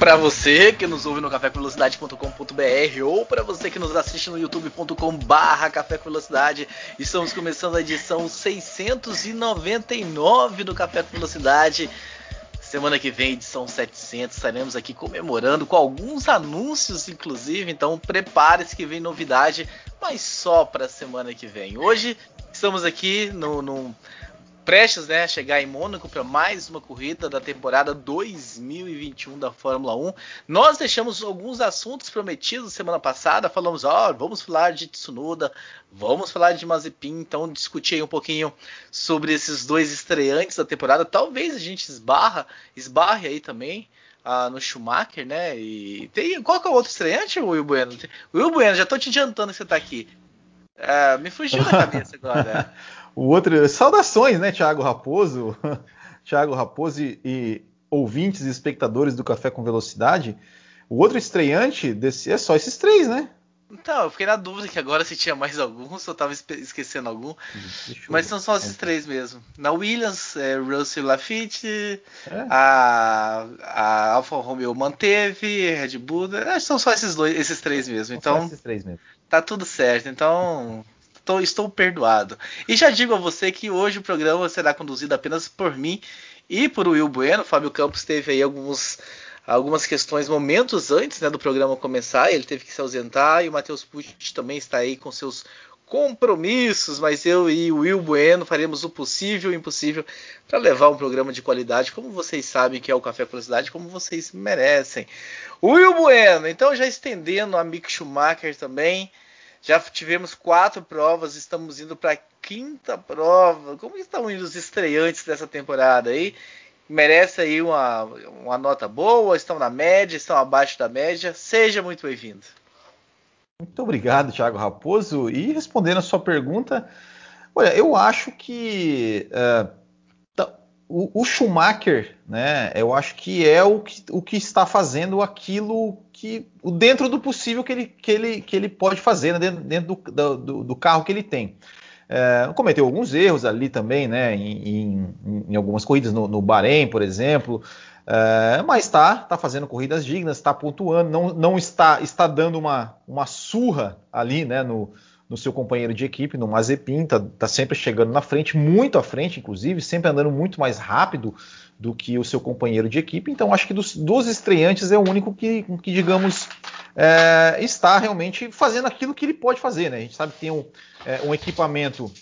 Para você que nos ouve no cafévelocidade.com.br ou para você que nos assiste no youtube.com/barra Café com Velocidade, estamos começando a edição 699 do Café com Velocidade. Semana que vem, edição 700, estaremos aqui comemorando com alguns anúncios, inclusive. Então, prepare-se que vem novidade, mas só para a semana que vem. Hoje estamos aqui no, no prestes né, a chegar em Mônaco para mais uma corrida da temporada 2021 da Fórmula 1. Nós deixamos alguns assuntos prometidos semana passada, falamos, ó, oh, vamos falar de Tsunoda, vamos falar de Mazepin, então discuti um pouquinho sobre esses dois estreantes da temporada. Talvez a gente esbarra, esbarre aí também. Ah, no Schumacher, né? E tem qual que é o outro estreante, Will Bueno? Will Bueno, já tô te adiantando que você tá aqui. Ah, me fugiu da cabeça agora. O outro, saudações, né, Thiago Raposo, Thiago Raposo e, e, ouvintes e espectadores do Café com Velocidade. O outro estreante desse é só esses três, né? Então, eu fiquei na dúvida que agora se tinha mais algum, se eu tava esquecendo algum. Mas são só esses três mesmo. Na Williams, é, Russell Lafitte, é. a, a Alfa Romeo manteve, Red Bull. Acho que são só esses dois, esses três mesmo. São então, esses três mesmo. tá tudo certo. Então, estou, estou perdoado. E já digo a você que hoje o programa será conduzido apenas por mim e por Will Bueno. Fábio Campos teve aí alguns, algumas questões momentos antes né, do programa começar, ele teve que se ausentar, e o Matheus Pucci também está aí com seus compromissos, mas eu e o Will Bueno faremos o possível e o impossível para levar um programa de qualidade, como vocês sabem que é o Café Curiosidade, como vocês merecem. Will Bueno, então já estendendo a Mick Schumacher também, já tivemos quatro provas, estamos indo para a quinta prova. Como estão indo os estreantes dessa temporada aí? Merece aí uma, uma nota boa? Estão na média? Estão abaixo da média? Seja muito bem-vindo. Muito obrigado, Thiago Raposo. E respondendo a sua pergunta, olha, eu acho que uh, o, o, Schumacher, né, eu acho que é o que, o que está fazendo aquilo que dentro do possível que ele, que ele, que ele pode fazer né, dentro, dentro do, do, do, carro que ele tem. É, cometeu alguns erros ali também, né, em, em, em algumas corridas no, no Bahrein, por exemplo, é, mas está tá fazendo corridas dignas, está pontuando, não, não está, está dando uma, uma surra ali né, no, no seu companheiro de equipe, no Mazepin, tá, tá, sempre chegando na frente, muito à frente, inclusive, sempre andando muito mais rápido do que o seu companheiro de equipe. Então, acho que dos, dos estreantes é o único que, que digamos, é, está realmente fazendo aquilo que ele pode fazer. Né? A gente sabe que tem um, é, um equipamento,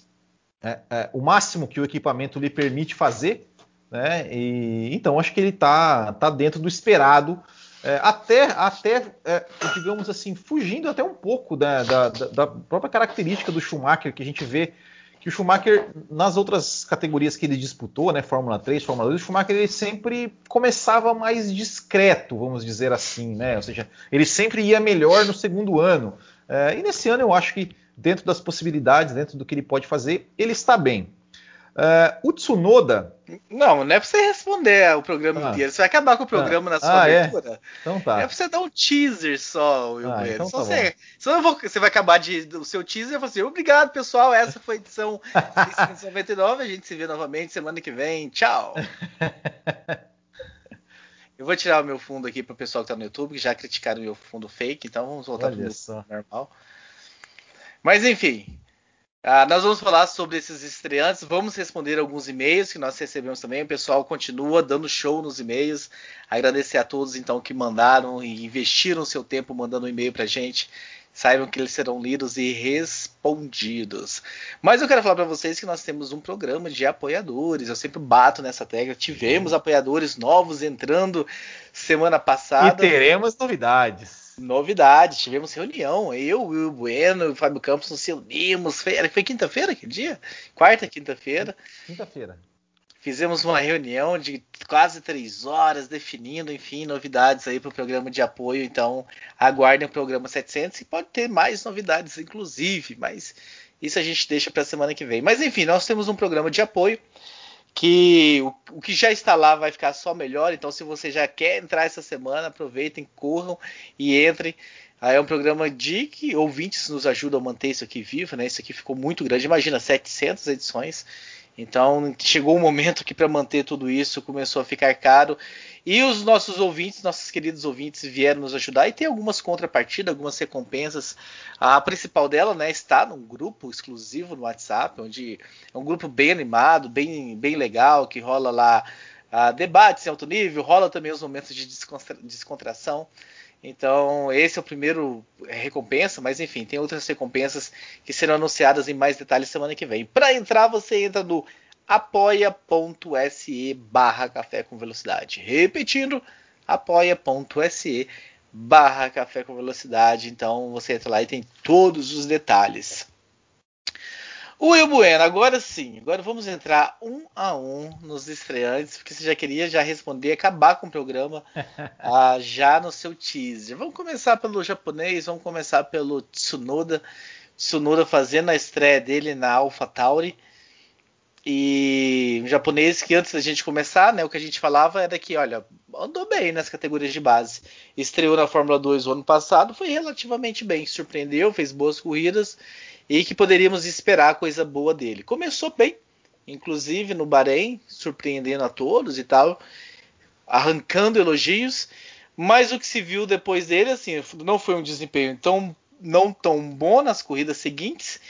é, é o máximo que o equipamento lhe permite fazer, né? E, então, acho que ele está tá dentro do esperado é, até, até é, digamos assim, fugindo até um pouco da, da, da, própria característica do Schumacher, que a gente vê que o Schumacher, nas outras categorias que ele disputou, né, Fórmula 3, Fórmula 2, o Schumacher ele sempre começava mais discreto, vamos dizer assim, né? Ou seja, ele sempre ia melhor no segundo ano. É, e nesse ano eu acho que, dentro das possibilidades, dentro do que ele pode fazer, ele está bem. Uh, o Tsunoda. Não, não é pra você responder o programa ah. inteiro. Você vai acabar com o programa ah. na sua ah, é? abertura. É? Então tá. É pra você dar um teaser só, Will ah, então tá você, senão vou, você vai acabar de, o seu teaser e você, obrigado, pessoal. Essa foi a edição 699. A gente se vê novamente semana que vem. Tchau. Eu vou tirar o meu fundo aqui pro pessoal que tá no YouTube, que já criticaram o meu fundo fake, então vamos voltar Olha pro normal. Mas enfim, ah, nós vamos falar sobre esses estreantes, vamos responder alguns e-mails que nós recebemos também. O pessoal continua dando show nos e-mails. Agradecer a todos então que mandaram e investiram seu tempo mandando um e-mail para gente. Saibam que eles serão lidos e respondidos. Mas eu quero falar para vocês que nós temos um programa de apoiadores. Eu sempre bato nessa tecla. Tivemos apoiadores novos entrando semana passada. E teremos novidades. Novidades, tivemos reunião. Eu, o Will Bueno e o Fábio Campos nos reunimos. Foi, foi quinta-feira aquele dia? Quarta, quinta-feira. Quinta-feira. Fizemos uma reunião de quase três horas, definindo, enfim, novidades aí para o programa de apoio. Então, aguardem o programa 700 e pode ter mais novidades, inclusive, mas isso a gente deixa para a semana que vem. Mas, enfim, nós temos um programa de apoio que o, o, que já está lá vai ficar só melhor. Então, se você já quer entrar essa semana, aproveitem, corram e entrem. Aí é um programa de que ouvintes nos ajudam a manter isso aqui vivo, né? Isso aqui ficou muito grande. Imagina, 700 edições. Então chegou um momento que para manter tudo isso começou a ficar caro e os nossos ouvintes, nossos queridos ouvintes vieram nos ajudar e tem algumas contrapartidas, algumas recompensas. A principal dela, né, está num grupo exclusivo no WhatsApp, onde é um grupo bem animado, bem, bem legal, que rola lá uh, debates em alto nível, rola também os momentos de descontra descontração. Então, esse é o primeiro recompensa, mas enfim, tem outras recompensas que serão anunciadas em mais detalhes semana que vem. Para entrar, você entra no apoia.se barra café com velocidade. Repetindo, apoia.se barra café com velocidade. Então você entra lá e tem todos os detalhes. O Will Bueno, agora sim, agora vamos entrar um a um nos estreantes, porque você já queria já responder, acabar com o programa ah, já no seu teaser. Vamos começar pelo japonês, vamos começar pelo Tsunoda. Tsunoda fazendo a estreia dele na AlphaTauri. E um japonês que antes da gente começar, né, o que a gente falava era que, olha, andou bem nas categorias de base. Estreou na Fórmula 2 o ano passado, foi relativamente bem, surpreendeu, fez boas corridas e que poderíamos esperar coisa boa dele. Começou bem, inclusive no Bahrein, surpreendendo a todos e tal, arrancando elogios, mas o que se viu depois dele, assim, não foi um desempenho tão não tão bom nas corridas seguintes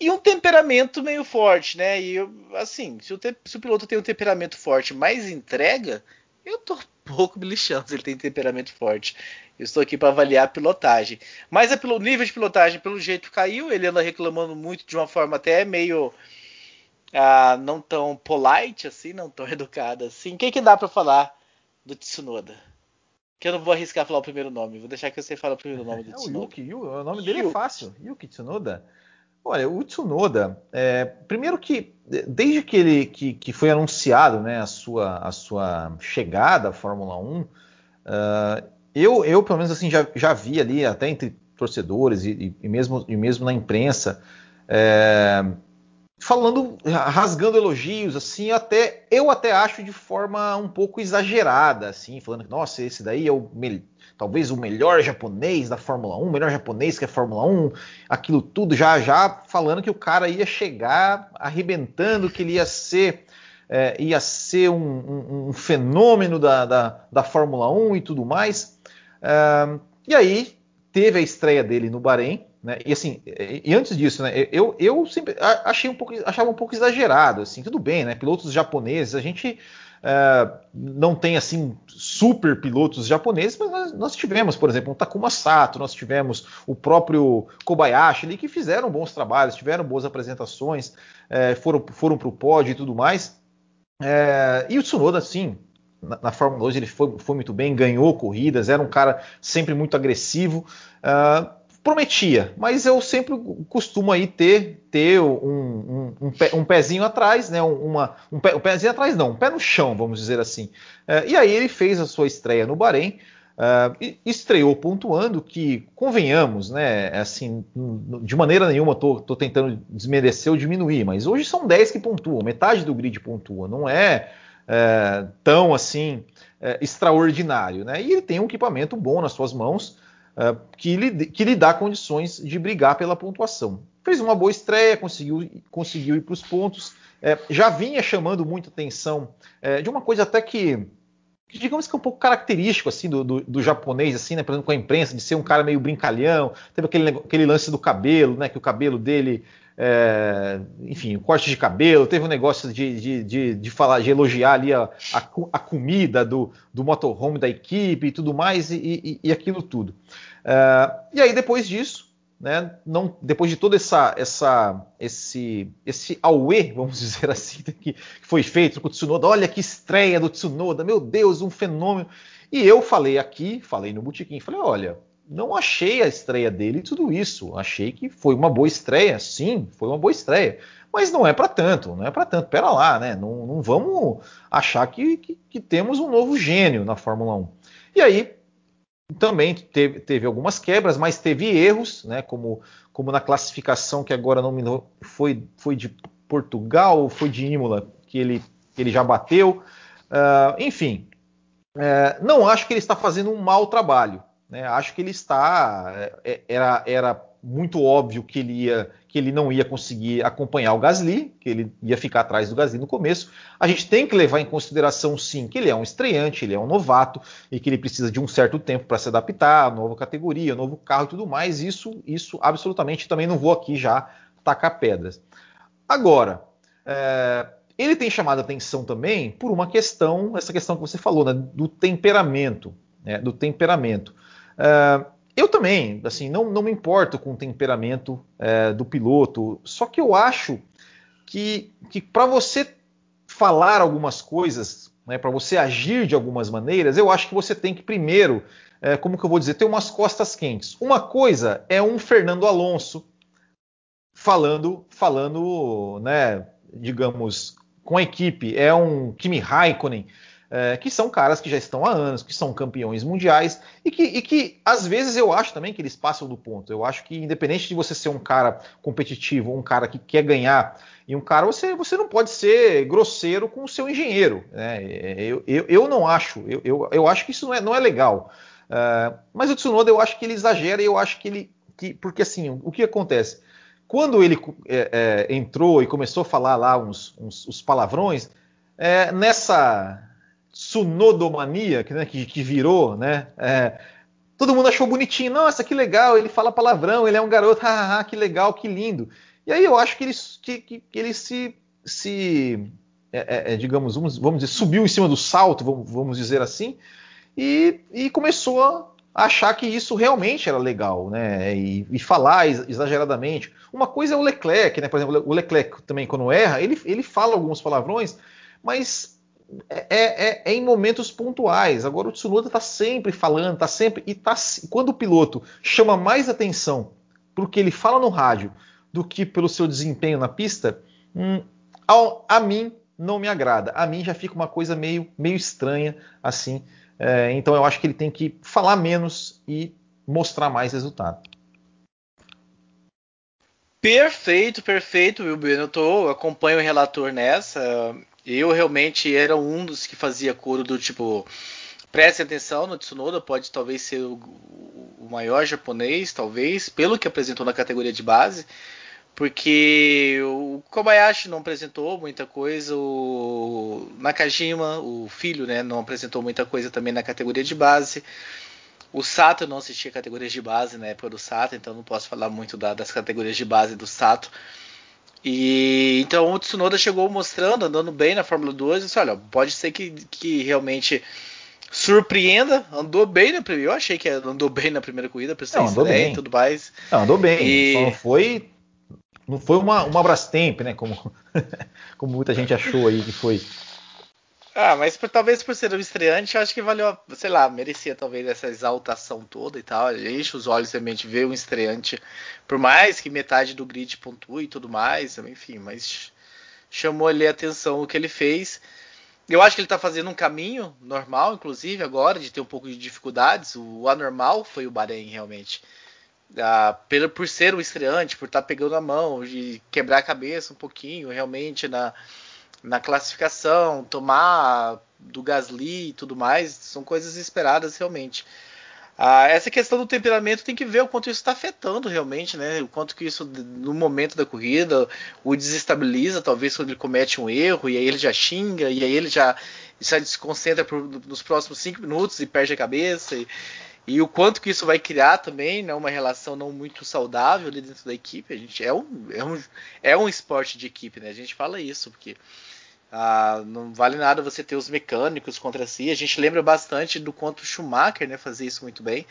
e um temperamento meio forte, né? E assim, se o, te, se o piloto tem um temperamento forte, mais entrega, eu tô pouco me lixando se ele tem temperamento forte. Eu estou aqui para avaliar a pilotagem. Mas é pelo nível de pilotagem, pelo jeito caiu, ele anda reclamando muito de uma forma até meio ah, não tão polite assim, não tão educada assim. Quem que dá para falar do Tsunoda? Que eu não vou arriscar falar o primeiro nome, vou deixar que você fale o primeiro nome do é Tsunoda. O Yuki, o nome dele é fácil, Yuki Tsunoda. Olha, o Tsunoda, é, primeiro que desde que ele que, que, foi anunciado né, a, sua, a sua chegada à Fórmula 1, uh, eu, eu, pelo menos, assim, já, já vi ali, até entre torcedores e, e mesmo, e mesmo na imprensa, é, falando, rasgando elogios, assim, até eu até acho de forma um pouco exagerada, assim, falando que, nossa, esse daí é o talvez o melhor japonês da Fórmula 1, o melhor japonês que é Fórmula 1, aquilo tudo, já já falando que o cara ia chegar arrebentando, que ele ia ser é, ia ser um, um, um fenômeno da, da, da, Fórmula 1 e tudo mais. Uh, e aí teve a estreia dele no Bahrein, né? E assim, e antes disso, né? Eu, eu sempre achei um pouco, achava um pouco exagerado, assim, tudo bem, né? Pilotos japoneses, a gente uh, não tem assim super pilotos japoneses, mas nós, nós, tivemos, por exemplo, o Takuma Sato, nós tivemos o próprio Kobayashi ali que fizeram bons trabalhos, tiveram boas apresentações, uh, foram, foram para o pódio e tudo mais. Uh, e o Tsunoda, sim, na, na Fórmula 2 ele foi, foi, muito bem, ganhou corridas, era um cara sempre muito agressivo. Uh, prometia, mas eu sempre costumo aí ter, ter um, um, um, um pezinho atrás, né? Uma, um, pé, um pezinho atrás não, um pé no chão, vamos dizer assim. Uh, e aí ele fez a sua estreia no Bahrein. Uh, estreou pontuando que, convenhamos, né, assim, de maneira nenhuma estou tentando desmerecer ou diminuir, mas hoje são 10 que pontuam, metade do grid pontua, não é é, tão assim é, extraordinário. Né? E ele tem um equipamento bom nas suas mãos é, que, lhe, que lhe dá condições de brigar pela pontuação. Fez uma boa estreia, conseguiu, conseguiu ir para os pontos, é, já vinha chamando muita atenção é, de uma coisa até que digamos que é um pouco característico assim do, do, do, japonês assim né? Por exemplo com a imprensa de ser um cara meio brincalhão. Teve aquele, aquele lance do cabelo né? Que o cabelo dele é, enfim, corte de cabelo, teve um negócio de, de, de, de falar, de elogiar ali a, a, a, comida do, do motorhome da equipe e tudo mais, e, e, e aquilo tudo. É, e aí, depois disso, né, não, depois de todo essa, essa, esse, esse auê, vamos dizer assim, que foi feito com o Tsunoda, olha que estreia do Tsunoda, meu Deus, um fenômeno. E eu falei aqui, falei no Botequim, falei, olha, não achei a estreia dele tudo isso. Achei que foi uma boa estreia, sim, foi uma boa estreia. Mas não é para tanto, não é para tanto. Pera lá, né? Não, não vamos achar que, que, que, temos um novo gênio na Fórmula 1. E aí também teve, teve algumas quebras, mas teve erros, né? Como, como na classificação que agora não me foi, foi de Portugal ou foi de Imola que ele, que ele já bateu. Uh, enfim, uh, não acho que ele está fazendo um mau trabalho. Né? Acho que ele está. É, é, era, era muito óbvio que ele, ia, que ele não ia conseguir acompanhar o Gasly, que ele ia ficar atrás do Gasly no começo. A gente tem que levar em consideração, sim, que ele é um estreante, ele é um novato e que ele precisa de um certo tempo para se adaptar, nova categoria, novo carro e tudo mais. Isso, isso absolutamente também não vou aqui já tacar pedras. Agora, é, ele tem chamado atenção também por uma questão, essa questão que você falou, né, do temperamento, né, do temperamento. É, eu também, assim, não, não me importo com o temperamento é, do piloto, só que eu acho que, que para você falar algumas coisas, né, para você agir de algumas maneiras, eu acho que você tem que primeiro, é, como que eu vou dizer, ter umas costas quentes. Uma coisa é um Fernando Alonso falando, falando, né, digamos, com a equipe, é um Kimi Raikkonen é, que são caras que já estão há anos, que são campeões mundiais e que, e que, às vezes eu acho também que eles passam do ponto. Eu acho que independente de você ser um cara competitivo, um cara que quer ganhar e um cara você, você não pode ser grosseiro com o seu engenheiro. Né? Eu, eu, eu não acho, eu, eu, eu, acho que isso não é, não é legal. Uh, mas o Tsunoda eu acho que ele exagera e eu acho que ele. Que, porque assim, o que acontece? Quando ele é, é, entrou e começou a falar lá uns, uns, uns palavrões, é, nessa sunodomania, que, né, que, que virou, né? É, todo mundo achou bonitinho. Nossa, que legal, ele fala palavrão, ele é um garoto, que legal, que lindo. E aí eu acho que ele, que, que, que ele se, se é, é, é digamos, vamos, vamos dizer, subiu em cima do salto, vamos, vamos dizer assim, e, e, começou a achar que isso realmente era legal, né? E, e, falar exageradamente. Uma coisa é o Leclerc, né? Por exemplo, o Leclerc também, quando erra, ele, ele fala alguns palavrões, mas é, é, é, em momentos pontuais. Agora o Tsunoda está sempre falando, está sempre. E tá, quando o piloto chama mais atenção porque ele fala no rádio do que pelo seu desempenho na pista, hum, ao, a mim não me agrada. A mim já fica uma coisa meio, meio estranha assim. É, então eu acho que ele tem que falar menos e mostrar mais resultado. Perfeito, perfeito, Wilber. Eu tô, acompanho o relator nessa. Eu realmente era um dos que fazia coro do tipo. Preste atenção no Tsunoda, pode talvez ser o, o maior japonês, talvez, pelo que apresentou na categoria de base porque o Kobayashi não apresentou muita coisa, o Nakajima, o filho, né, não apresentou muita coisa também na categoria de base. O Sato não assistia categorias de base na época do Sato, então não posso falar muito da, das categorias de base do Sato. E então o Tsunoda chegou mostrando, andando bem na Fórmula 2, e disse, olha, pode ser que, que realmente surpreenda, andou bem na primeira, eu achei que andou bem na primeira corrida, para ser estreia e tudo mais. Não, andou bem, e... só não foi não foi uma, uma Brastemp, né, como, como muita gente achou aí que foi. Ah, mas por, talvez por ser um estreante, eu acho que valeu, sei lá, merecia talvez essa exaltação toda e tal. Enche os olhos realmente ver um estreante, por mais que metade do grid pontue e tudo mais, enfim, mas chamou ali a atenção o que ele fez. Eu acho que ele está fazendo um caminho normal, inclusive, agora, de ter um pouco de dificuldades. O anormal foi o Bahrein, realmente. Ah, pelo, por ser um estreante, por estar tá pegando a mão, de quebrar a cabeça um pouquinho, realmente, na, na classificação, tomar do Gasly e tudo mais, são coisas esperadas realmente. Ah, essa questão do temperamento tem que ver o quanto isso está afetando realmente, né? O quanto que isso, no momento da corrida, o desestabiliza, talvez quando ele comete um erro, e aí ele já xinga, e aí ele já, se desconcentra por, nos próximos cinco minutos e perde a cabeça. E, e o quanto que isso vai criar também, né, uma relação não muito saudável ali dentro da equipe. A gente é um, é um, é um esporte de equipe, né? A gente fala isso, porque ah, não vale nada você ter os mecânicos contra si. A gente lembra bastante do quanto Schumacher né, fazia isso muito bem.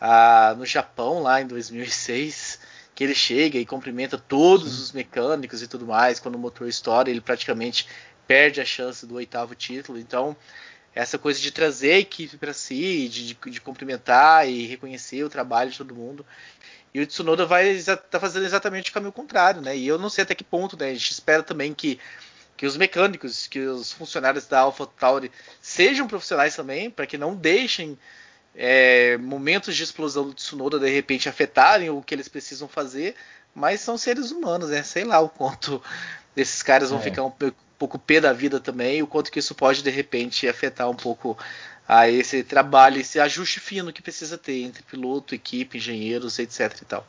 Ah, no Japão, lá em 2006, que ele chega e cumprimenta todos Sim. os mecânicos e tudo mais. Quando o motor estoura, ele praticamente perde a chance do oitavo título. Então, essa coisa de trazer a equipe para si, de, de, de, cumprimentar e reconhecer o trabalho de todo mundo. E o Tsunoda vai tá fazendo exatamente o caminho contrário, né? E eu não sei até que ponto, né? A gente espera também que, que os mecânicos, que os funcionários da AlphaTauri sejam profissionais também, para que não deixem é, momentos de explosão do Tsunoda de repente afetarem o que eles precisam fazer, mas são seres humanos, né? Sei lá o quanto desses caras vão é. ficar um pouco pé da vida também, o quanto que isso pode de repente afetar um pouco a esse trabalho, esse ajuste fino que precisa ter entre piloto, equipe, engenheiros, etc e tal.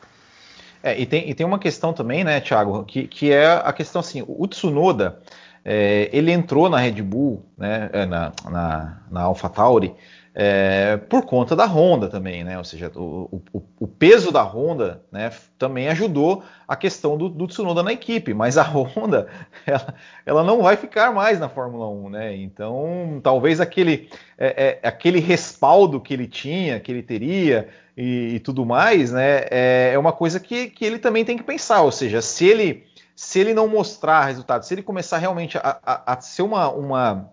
É, e, tem, e tem uma questão também, né, Thiago, que, que é a questão assim, o Tsunoda, é, ele entrou na Red Bull, né, é, na, na, na AlphaTauri, é, por conta da Honda também, né? Ou seja, o, o, o, peso da Honda né, também ajudou a questão do, do, Tsunoda na equipe, mas a Honda ela, ela, não vai ficar mais na Fórmula 1, né? Então talvez aquele, é, é, aquele respaldo que ele tinha, que ele teria e, e tudo mais, né? É, é, uma coisa que, que ele também tem que pensar, ou seja, se ele se ele não mostrar resultado, se ele começar realmente a, a, a ser uma, uma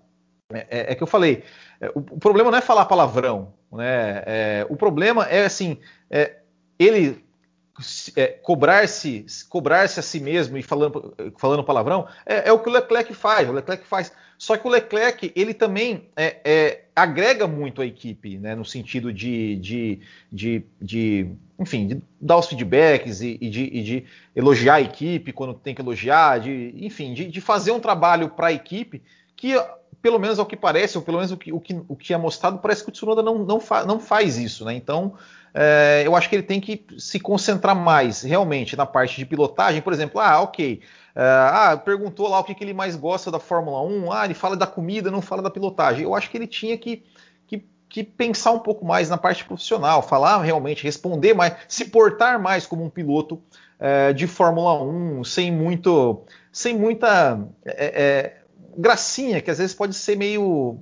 é, é, é que eu falei, é, o, o, problema não é falar palavrão, né? É, o problema é assim, é, ele é, cobrar-se cobrar-se a si mesmo e falando, falando palavrão é, o que o Leclerc faz. O Leclerc faz. Só que o Leclerc ele também agrega muito a equipe, né? No sentido de, de, de, de enfim, de dar os feedbacks e, e, de, e, de, elogiar a equipe quando tem que elogiar, de, enfim, de, de fazer um trabalho para a equipe que pelo menos ao que parece, ou pelo menos o que, o que, o que é mostrado, parece que o Tsunoda não, não, fa, não faz isso, né? Então, é, eu acho que ele tem que se concentrar mais realmente na parte de pilotagem. Por exemplo, ah, ok. É, ah, perguntou lá o que, que ele mais gosta da Fórmula 1. Ah, ele fala da comida, não fala da pilotagem. Eu acho que ele tinha que, que, que pensar um pouco mais na parte profissional, falar realmente, responder mais, se portar mais como um piloto é, de Fórmula 1, sem muito, sem muita é, é gracinha, que às vezes pode ser meio.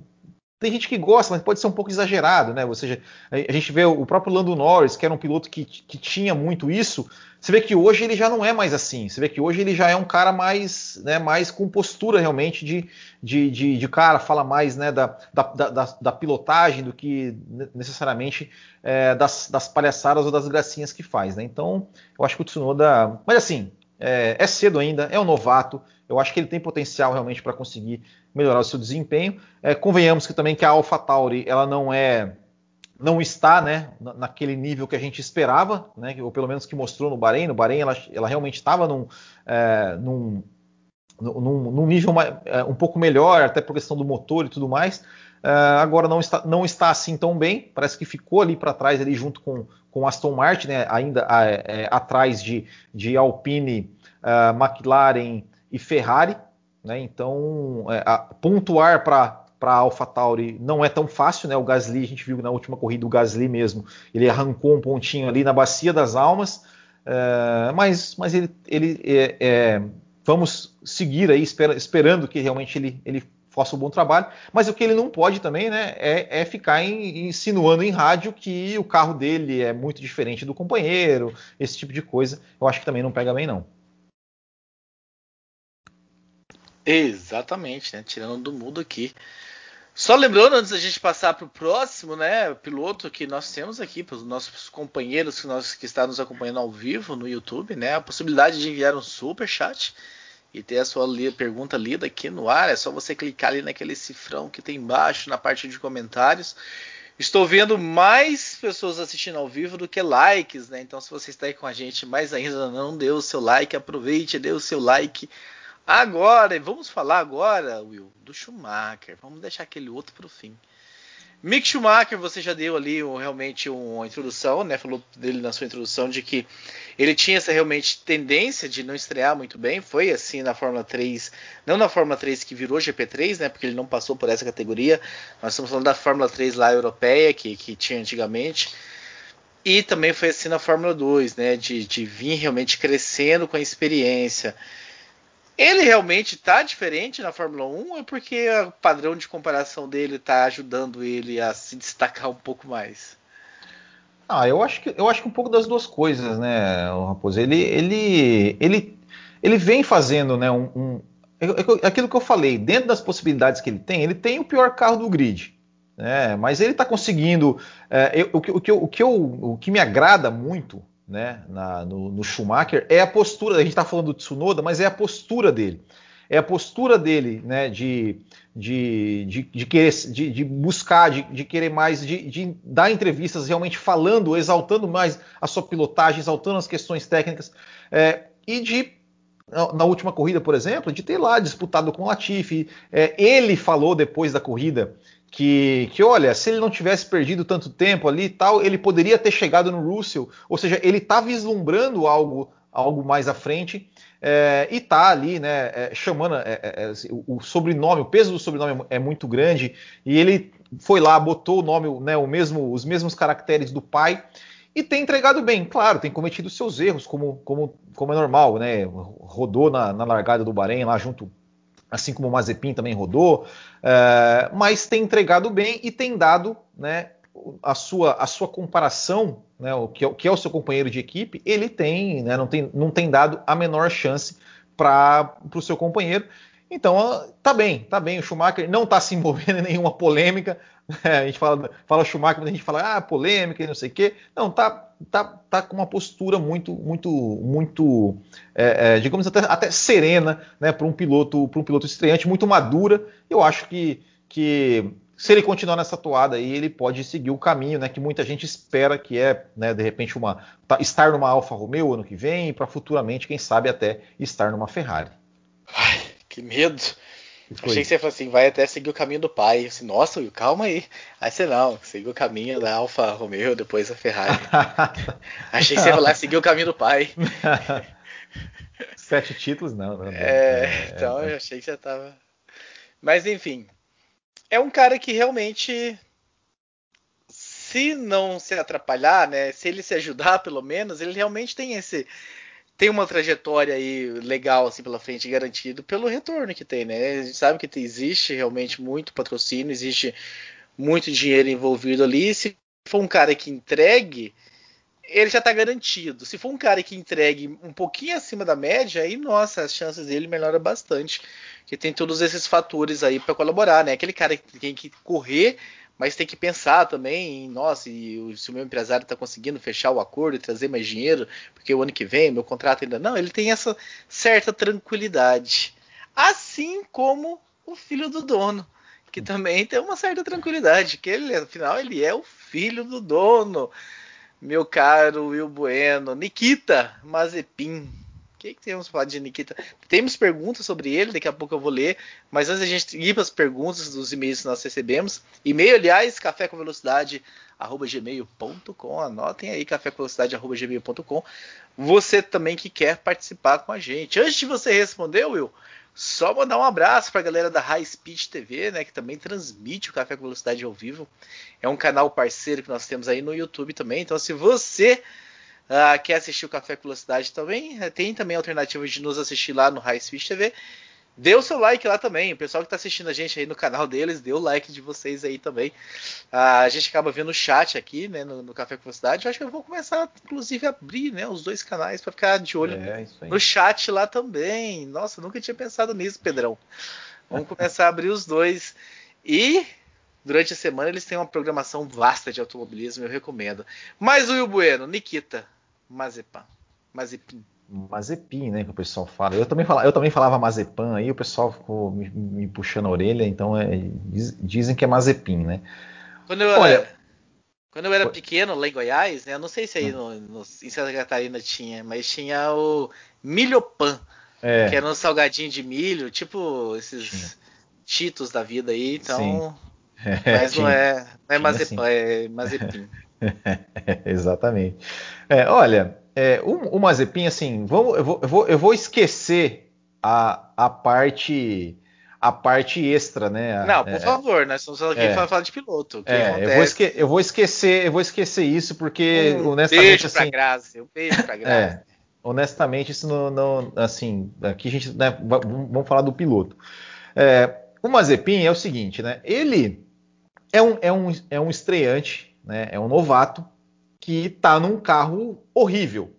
Tem gente que gosta, mas pode ser um pouco exagerado, né? Ou seja, a gente vê o próprio Lando Norris, que era um piloto que, que tinha muito isso. Você vê que hoje ele já não é mais assim. Você vê que hoje ele já é um cara mais, né, mais com postura realmente de, de, de, de cara, fala mais né, da, da, da, da pilotagem do que necessariamente é, das, das palhaçadas ou das gracinhas que faz. Né? Então, eu acho que o Tsunoda. Mas assim, é, é cedo ainda, é um novato. Eu acho que ele tem potencial realmente para conseguir melhorar o seu desempenho. É, convenhamos que também que a AlphaTauri ela não é não está né, naquele nível que a gente esperava, né, ou pelo menos que mostrou no Bahrein. No Bahrein ela, ela realmente estava num, é, num, num, num, nível mais, é, um pouco melhor, até por questão do motor e tudo mais. É, agora não está, não está assim tão bem, parece que ficou ali para trás, ali junto com, com Aston Martin, né, ainda é, atrás de, de Alpine, uh, McLaren e Ferrari, né? Então, pontuar para para a AlphaTauri não é tão fácil, né? O Gasly, a gente viu na última corrida o Gasly mesmo, ele arrancou um pontinho ali na bacia das almas, é, mas, mas ele, ele vamos seguir aí espera, esperando que realmente ele, ele faça um bom trabalho. Mas o que ele não pode também, né, é, é ficar em, insinuando em rádio que o carro dele é muito diferente do companheiro, esse tipo de coisa. Eu acho que também não pega bem não. Exatamente, né? Tirando do mundo aqui. Só lembrando, antes da gente passar para o próximo, né, piloto que nós temos aqui, para os nossos companheiros que, nós, que estão nos acompanhando ao vivo no YouTube, né, a possibilidade de enviar um super chat e ter a sua li pergunta lida aqui no ar. É só você clicar ali naquele cifrão que tem embaixo na parte de comentários. Estou vendo mais pessoas assistindo ao vivo do que likes, né? Então, se você está aí com a gente, mais ainda não deu o seu like, aproveite, dê o seu like Agora, vamos falar agora, Will, do Schumacher. Vamos deixar aquele outro para o fim. Mick Schumacher, você já deu ali um, realmente uma introdução, né? Falou dele na sua introdução de que ele tinha essa realmente tendência de não estrear muito bem. Foi assim na Fórmula 3, não na Fórmula 3 que virou GP3, né? Porque ele não passou por essa categoria. Nós estamos falando da Fórmula 3 lá europeia, que, que tinha antigamente. E também foi assim na Fórmula 2, né? De, de vir realmente crescendo com a experiência. Ele realmente está diferente na Fórmula 1 ou é porque o padrão de comparação dele está ajudando ele a se destacar um pouco mais? Ah, eu acho que eu acho que um pouco das duas coisas, né, o Raposo? Ele ele ele ele vem fazendo, né, um, um, é, é aquilo que eu falei, dentro das possibilidades que ele tem, ele tem o pior carro do grid, né? Mas ele está conseguindo. É, eu, o, que, o, que eu, o, que eu, o que me agrada muito né, na, no, no, Schumacher é a postura. A gente está falando do Tsunoda, mas é a postura dele. É a postura dele, né, de, de, de, de querer, de, de, buscar, de, de querer mais, de, de, dar entrevistas realmente falando, exaltando mais a sua pilotagem, exaltando as questões técnicas é, e de na última corrida, por exemplo, de ter lá disputado com o Latifi. É, ele falou depois da corrida que, que, olha, se ele não tivesse perdido tanto tempo ali e tal, ele poderia ter chegado no Russell. Ou seja, ele está vislumbrando algo, algo mais à frente é, e está ali, né, é, chamando é, o, o, sobrenome, o peso do sobrenome é muito grande e ele foi lá, botou o nome, né, o mesmo, os mesmos caracteres do pai e tem entregado bem. Claro, tem cometido seus erros, como, como, como é normal, né? Rodou na, na largada do Bahrein lá junto assim como o Mazepin também rodou, é, mas tem entregado bem e tem dado né, a, sua, a sua comparação, né, o, que é, o que é o seu companheiro de equipe, ele tem, né, não, tem, não tem dado a menor chance para o seu companheiro. Então, tá bem, tá bem. O Schumacher não está se envolvendo em nenhuma polêmica. Né? A gente fala, fala Schumacher, mas a gente fala, ah, polêmica e não sei o quê. Não, tá, tá, tá com uma postura muito, muito, muito, é, é, digamos até, até serena, né, para um piloto, para um piloto estreante, muito madura. Eu acho que, que se ele continuar nessa toada aí, ele pode seguir o caminho, né, que muita gente espera, que é, né, de repente uma tá, estar numa Alfa Romeo ano que vem, para futuramente, quem sabe até estar numa Ferrari. Ai, que medo. Achei que você falou assim, vai até seguir o caminho do pai. Assim, Nossa, Will, calma aí. Aí você não, seguiu o caminho da Alfa Romeo, depois a Ferrari. Achei que você ia falar, seguir o caminho do pai. Sete títulos, não. não, não. É, então eu achei que já tava. Mas enfim, é um cara que realmente, se não se atrapalhar, né, se ele se ajudar pelo menos, ele realmente tem esse tem uma trajetória aí legal assim pela frente garantido pelo retorno que tem, né? A gente sabe que existe realmente muito patrocínio, existe muito dinheiro envolvido ali. Se for um cara que entregue, ele já está garantido. Se for um cara que entregue um pouquinho acima da média, aí nossa, as chances dele melhoram bastante. Que tem todos esses fatores aí para colaborar, né? Aquele cara que tem que correr mas tem que pensar também em, nossa, e se o meu empresário está conseguindo fechar o acordo e trazer mais dinheiro, porque o ano que vem meu contrato ainda não, ele tem essa certa tranquilidade. Assim como o filho do dono, que também tem uma certa tranquilidade, que ele, afinal, ele é o filho do dono. Meu caro Will Bueno, Nikita Mazepin, que, que temos falar de Nikita? Temos perguntas sobre ele, daqui a pouco eu vou ler, mas antes a gente ir para as perguntas dos e-mails que nós recebemos. E-mail, aliás, café com velocidade gmail.com. Anotem aí, café com velocidade gmail.com. Você também que quer participar com a gente. Antes de você responder, Will, só mandar um abraço para a galera da High Speed TV, né, que também transmite o Café com Velocidade ao vivo. É um canal parceiro que nós temos aí no YouTube também. Então, se você Uh, quer assistir o Café com Velocidade também? Uh, tem também a alternativa de nos assistir lá no High Speed TV. Dê o seu like lá também. O pessoal que está assistindo a gente aí no canal deles, dê o like de vocês aí também. Uh, a gente acaba vendo o chat aqui, né, no, no Café com Velocidade. Eu acho que eu vou começar, inclusive, a abrir, né, os dois canais para ficar de olho é, no chat lá também. Nossa, nunca tinha pensado nisso, Pedrão. Vamos começar a abrir os dois. E durante a semana eles têm uma programação vasta de automobilismo, eu recomendo. Mas o Will Bueno, Nikita, Mazepan. Mazepin. Mazepin, né, que o pessoal fala. Eu também, falava, eu também falava Mazepan aí, o pessoal ficou me, me puxando a orelha, então é, diz, dizem que é Mazepin, né? Quando eu, Olha, era, quando eu era pequeno lá em Goiás, né, eu não sei se aí no, no, em Santa Catarina tinha, mas tinha o Milhopan, é. que era um salgadinho de milho, tipo esses tinha. Cheetos da vida aí, então... Sim. É, mas não é, não é Mazepan, é Mazepin. Exatamente. É, olha, é, o, o Mazepin, assim, vamos, eu, vou, eu, vou, eu vou esquecer a, a parte a parte extra, né? Não, por é, favor, nós estamos aqui é, para falar de piloto. É, eu, vou esque, eu, vou esquecer, eu vou esquecer isso porque um honestamente beijo assim, pra Graça, um beijo pra Graça. É, honestamente isso não, não, assim, aqui a gente né, vamos falar do piloto. É, o Mazepin é o seguinte, né? Ele é um, é um, é um estreante né? É um novato que está num carro horrível,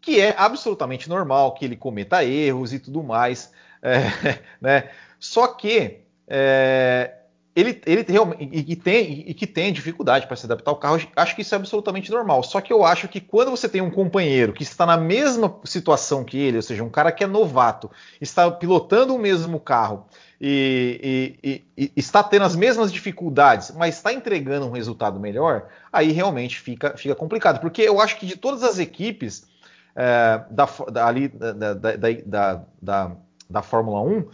que é absolutamente normal que ele cometa erros e tudo mais, é, né? Só que é, ele, ele e, e, tem, e que tem dificuldade para se adaptar ao carro, acho que isso é absolutamente normal. Só que eu acho que quando você tem um companheiro que está na mesma situação que ele, ou seja, um cara que é novato, está pilotando o mesmo carro e, e, e está tendo as mesmas dificuldades, mas está entregando um resultado melhor, aí realmente fica, fica complicado. Porque eu acho que de todas as equipes é, da, da, ali, da, da, da, da Fórmula 1,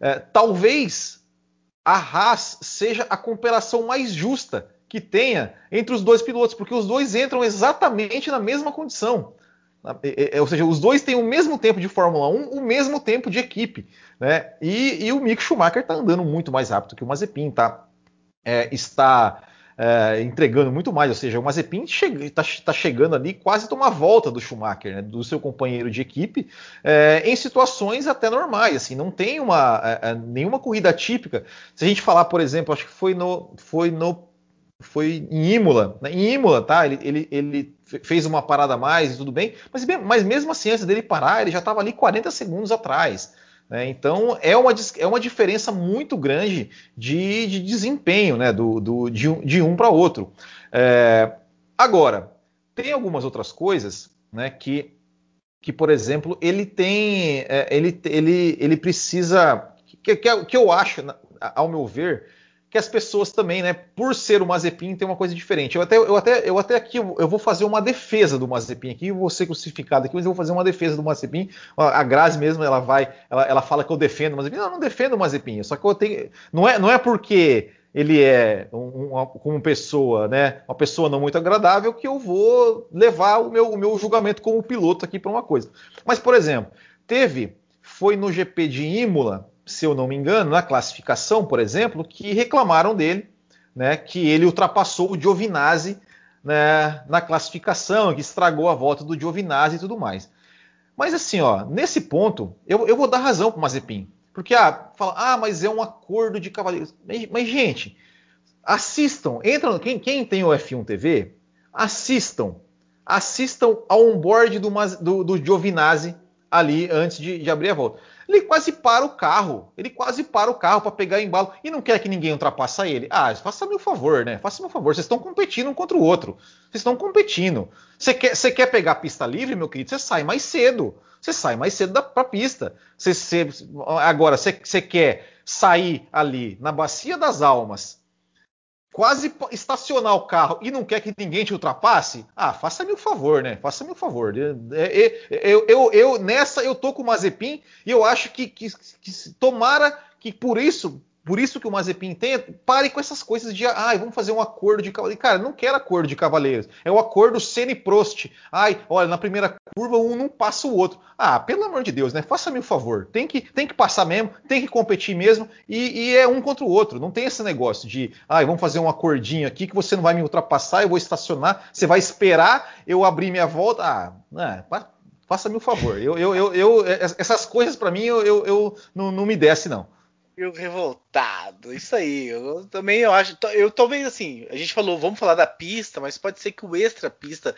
é, talvez a Haas seja a comparação mais justa que tenha entre os dois pilotos, porque os dois entram exatamente na mesma condição. É, ou seja, os dois têm o mesmo tempo de Fórmula 1, o mesmo tempo de equipe. Né? E, e o Mick Schumacher está andando muito mais rápido que o Mazepin, tá? É, está é, entregando muito mais, ou seja, o Mazepin está tá chegando ali quase tomar volta do Schumacher, né, do seu companheiro de equipe, é, em situações até normais, assim, não tem uma, é, é, nenhuma corrida típica. Se a gente falar, por exemplo, acho que foi no, foi no foi em Imola, né, em Imola, tá? Ele, ele, ele fez uma parada a mais e tudo bem, mas, mas mesmo assim, antes dele parar, ele já estava ali 40 segundos atrás. Né? Então é uma, é uma diferença muito grande de, de desempenho né? do, do de, um, de um para outro. É, agora, tem algumas outras coisas né, que, que, por exemplo, ele tem. É, ele, ele, ele precisa. Que, que, que eu acho, ao meu ver, que as pessoas também, né, por ser o Mazepin, tem uma coisa diferente. Eu até, eu até, eu até aqui eu vou fazer uma defesa do Mazepin aqui, eu vou ser crucificado aqui, mas eu vou fazer uma defesa do Mazepin. A Grazi mesmo, ela vai, ela, ela fala que eu defendo o Mazepin. Não, eu não defendo o Mazepin, só que eu tenho, não é, não é porque ele é um, uma, como pessoa, né, uma pessoa não muito agradável que eu vou levar o meu, o meu julgamento como piloto aqui para uma coisa. Mas, por exemplo, teve, foi no GP de Imola, se eu não me engano, na classificação, por exemplo, que reclamaram dele, né, que ele ultrapassou o Giovinazzi né, na classificação, que estragou a volta do Giovinazzi e tudo mais. Mas assim, ó, nesse ponto, eu, eu vou dar razão para o Mazepin. Porque, ah, fala, ah, mas é um acordo de cavaleiros. Mas, mas gente, assistam, entram, quem, quem tem o F1 TV, assistam, assistam ao onboard do, do, do Giovinazzi ali antes de, de abrir a volta. Ele quase para o carro. Ele quase para o carro para pegar embalo e não quer que ninguém ultrapasse ele. Ah, faça-me um favor, né? Faça-me um favor. Vocês estão competindo um contra o outro. Vocês estão competindo. Você quer, você quer pegar a pista livre, meu querido? Você sai mais cedo. Você sai mais cedo para a pista. Você, agora, você quer sair ali na Bacia das Almas quase estacionar o carro e não quer que ninguém te ultrapasse, ah, faça-me o um favor, né? Faça-me o um favor. Eu, eu, eu, nessa eu tô com o Mazepin e eu acho que, que, que tomara que por isso por isso que o Mazepin tem, pare com essas coisas de, ai, vamos fazer um acordo de cavaleiros. Cara, não quero acordo de cavaleiros. É o acordo Sene-Prost. Ai, olha, na primeira curva um não passa o outro. Ah, pelo amor de Deus, né? Faça-me o um favor. Tem que, tem que passar mesmo, tem que competir mesmo, e, e, é um contra o outro. Não tem esse negócio de, ai, vamos fazer um acordinho aqui que você não vai me ultrapassar, eu vou estacionar, você vai esperar eu abrir minha volta. Ah, né, faça-me o um favor. Eu, eu, eu, eu, essas coisas para mim eu, eu, eu não, não me desce, não. Eu revoltado, isso aí. Eu também eu acho. Eu talvez assim, a gente falou, vamos falar da pista, mas pode ser que o extra pista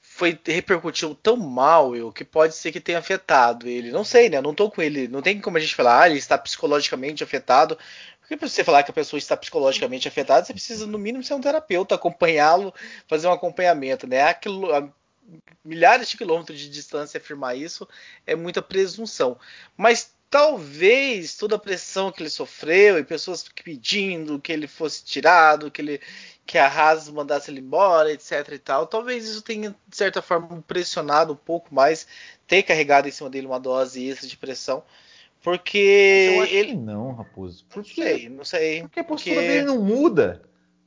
foi repercutiu tão mal eu que pode ser que tenha afetado ele. Não sei, né? Não tô com ele. Não tem como a gente falar, ah, ele está psicologicamente afetado. Porque para você falar que a pessoa está psicologicamente afetada, você precisa no mínimo ser um terapeuta, acompanhá-lo, fazer um acompanhamento, né? Aquilo, a milhares de quilômetros de distância afirmar isso é muita presunção. Mas talvez toda a pressão que ele sofreu e pessoas pedindo que ele fosse tirado, que ele que a Haas mandasse ele embora, etc e tal, talvez isso tenha de certa forma pressionado um pouco mais, ter carregado em cima dele uma dose extra de pressão, porque eu acho ele que não, Raposo. Por não sei, não sei. Porque a postura porque... dele não muda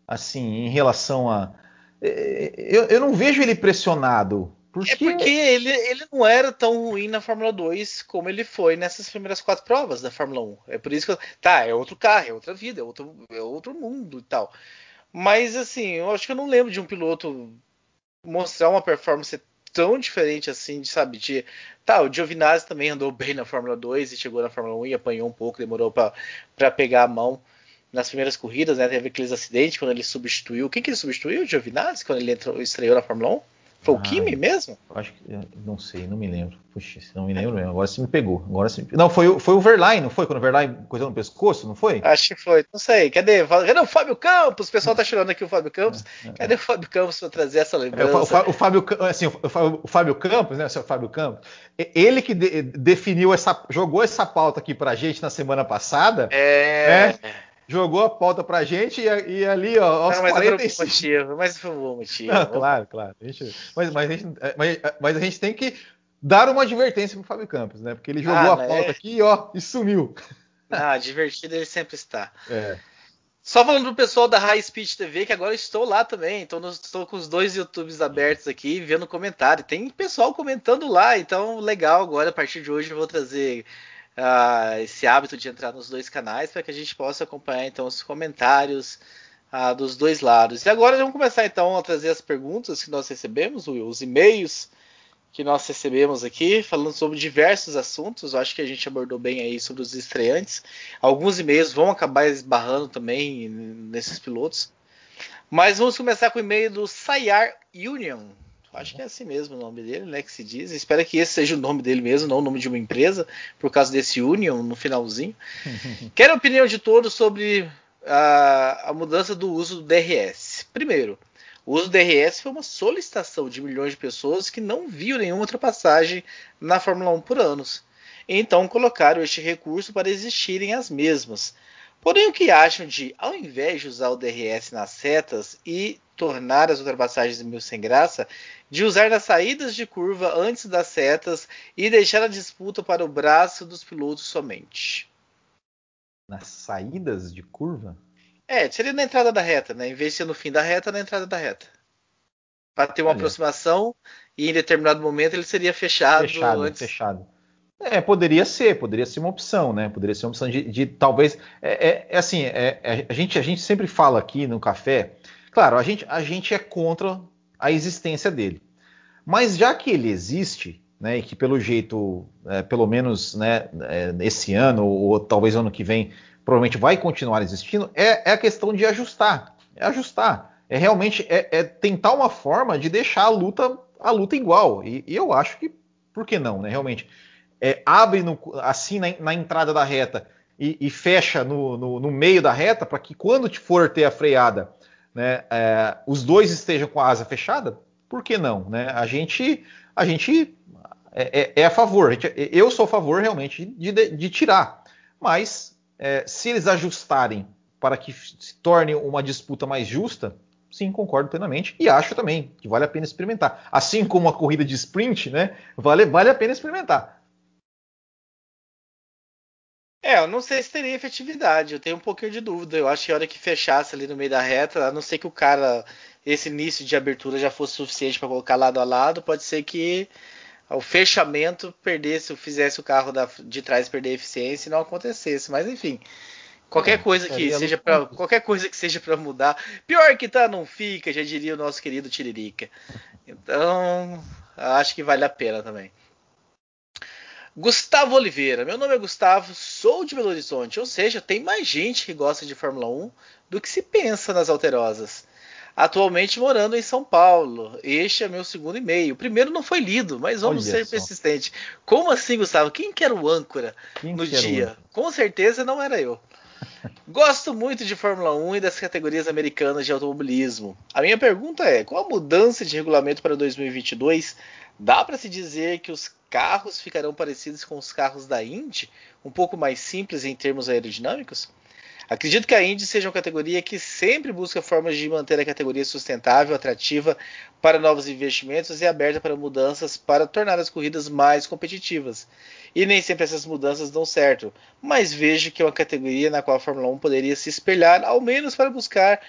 assim em relação a é, eu, eu não vejo ele pressionado porque... É porque ele, ele não era tão ruim na Fórmula 2 como ele foi nessas primeiras quatro provas da Fórmula 1. É por isso que. Tá, é outro carro, é outra vida, é outro, é outro mundo e tal. Mas assim, eu acho que eu não lembro de um piloto mostrar uma performance tão diferente assim, de, sabe? De, tá, o Giovinazzi também andou bem na Fórmula 2 e chegou na Fórmula 1 e apanhou um pouco, demorou para pegar a mão nas primeiras corridas, né? Teve aqueles acidentes quando ele substituiu. Quem que ele substituiu? O Giovinazzi, quando ele entrou, estreou na Fórmula 1? Foi o Kimi mesmo? Acho que. Não sei, não me lembro. Puxa, não me lembro mesmo. Agora você me pegou. Agora você... Não, foi, foi o Verline, não foi? Quando o Verline coisou no pescoço, não foi? Acho que foi. Não sei. Cadê? Cadê o Fábio Campos? O pessoal tá tirando aqui o Fábio Campos. É, é. Cadê o Fábio Campos para trazer essa lembrança? É, o, o, Fábio, assim, o, Fábio, o Fábio Campos, né? O seu Fábio Campos, ele que de, definiu essa. jogou essa pauta aqui pra gente na semana passada. É. Né? Jogou a pauta pra gente e, e ali, ó, aos não, mas 45... motivo, mas foi um bom motivo. Não, claro, claro. A gente, mas, mas, a gente, mas, mas, a gente tem que dar uma advertência pro Fábio Campos, né? Porque ele jogou ah, a pauta é... aqui ó, e sumiu. Ah, divertido ele sempre está. É. Só falando pro pessoal da High Speed TV, que agora estou lá também. Então, estou com os dois YouTubes abertos aqui, vendo comentário. Tem pessoal comentando lá, então legal. Agora, a partir de hoje, eu vou trazer uh, esse hábito de entrar nos dois canais para que a gente possa acompanhar então os comentários uh, dos dois lados. E agora vamos começar então a trazer as perguntas que nós recebemos, os e-mails que nós recebemos aqui, falando sobre diversos assuntos. Eu acho que a gente abordou bem aí sobre os estreantes. Alguns e-mails vão acabar esbarrando também nesses pilotos. Mas vamos começar com o e-mail do Sayar Union. Acho que é assim mesmo o nome dele, né? Que se diz. Espero que esse seja o nome dele mesmo, não o nome de uma empresa, por causa desse Union no finalzinho. Quero a opinião de todos sobre a, a mudança do uso do DRS. Primeiro, o uso do DRS foi uma solicitação de milhões de pessoas que não viam nenhuma ultrapassagem na Fórmula 1 por anos. Então colocaram este recurso para existirem as mesmas. Porém, o que acham de, ao invés de usar o DRS nas setas e tornar as ultrapassagens mil sem graça, de usar nas saídas de curva antes das setas e deixar a disputa para o braço dos pilotos somente? Nas saídas de curva? É, seria na entrada da reta, né? Em vez de ser no fim da reta, na entrada da reta. Para ter uma Olha. aproximação e em determinado momento ele seria fechado, fechado antes. Fechado. É, poderia ser, poderia ser uma opção, né? Poderia ser uma opção de, de talvez. É, é, é assim, é, é, a, gente, a gente sempre fala aqui no café. Claro, a gente, a gente é contra a existência dele. Mas já que ele existe, né, e que pelo jeito, é, pelo menos né, esse ano, ou, talvez ano que vem, provavelmente vai continuar existindo, é, é a questão de ajustar. É ajustar. É realmente é, tentar uma forma de deixar a luta, a luta igual. E, e eu acho que, por que não, né? Realmente é, abre no, assim na, na, entrada da reta e, e fecha no, no, no, meio da reta para que quando for ter a freada, né, é, os dois estejam com a asa fechada, por que não? Né? A gente, a gente é, é, é a favor, gente, eu sou a favor realmente de, de, de tirar, mas é, se eles ajustarem para que se torne uma disputa mais justa, sim, concordo plenamente. E acho também que vale a pena experimentar. Assim como a corrida de sprint, né? Vale, vale a pena experimentar. É, eu não sei se teria efetividade, eu tenho um pouquinho de dúvida. Eu acho que a hora que fechasse ali no meio da reta, a não ser que o cara, esse início de abertura já fosse suficiente para colocar lado a lado, pode ser que o fechamento perdesse, fizesse o carro da, de trás perder eficiência e não acontecesse. Mas enfim, qualquer coisa que seja para qualquer coisa que seja para mudar, pior que tá não fica, já diria o nosso querido Tiririca. Então, acho que vale a pena também. Gustavo Oliveira. Meu nome é Gustavo, sou de Belo Horizonte, ou seja, tem mais gente que gosta de Fórmula 1 do que se pensa nas alterosas. Atualmente morando em São Paulo. Este é meu segundo e-mail. O primeiro não foi lido, mas vamos Olha ser só. persistentes. Como assim, Gustavo? Quem que era o âncora Quem no dia? Com certeza não era eu. Gosto muito de Fórmula 1 e das categorias americanas de automobilismo. A minha pergunta é: qual a mudança de regulamento para 2022 Dá para se dizer que os carros ficarão parecidos com os carros da Indy, um pouco mais simples em termos aerodinâmicos? Acredito que a Indy seja uma categoria que sempre busca formas de manter a categoria sustentável, atrativa para novos investimentos e aberta para mudanças para tornar as corridas mais competitivas. E nem sempre essas mudanças dão certo, mas vejo que é uma categoria na qual a Fórmula 1 poderia se espelhar, ao menos para buscar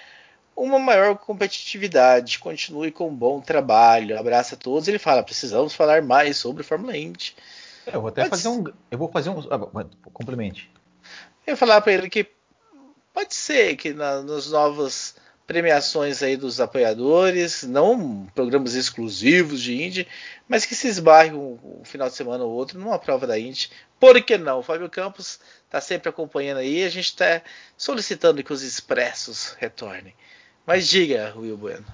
uma maior competitividade. Continue com um bom trabalho. Abraço a todos. Ele fala: precisamos falar mais sobre Fórmula Indy. É, eu vou até pode fazer um. Eu vou fazer um. Ah, complemente. Eu falar para ele que pode ser que na, nas novas premiações aí dos apoiadores, não programas exclusivos de Indy, mas que se esbarre um, um, final de semana ou outro numa prova da Indy. Por que não? O Fábio Campos está sempre acompanhando aí, a gente está solicitando que os expressos retornem. Mas diga, Will Bueno.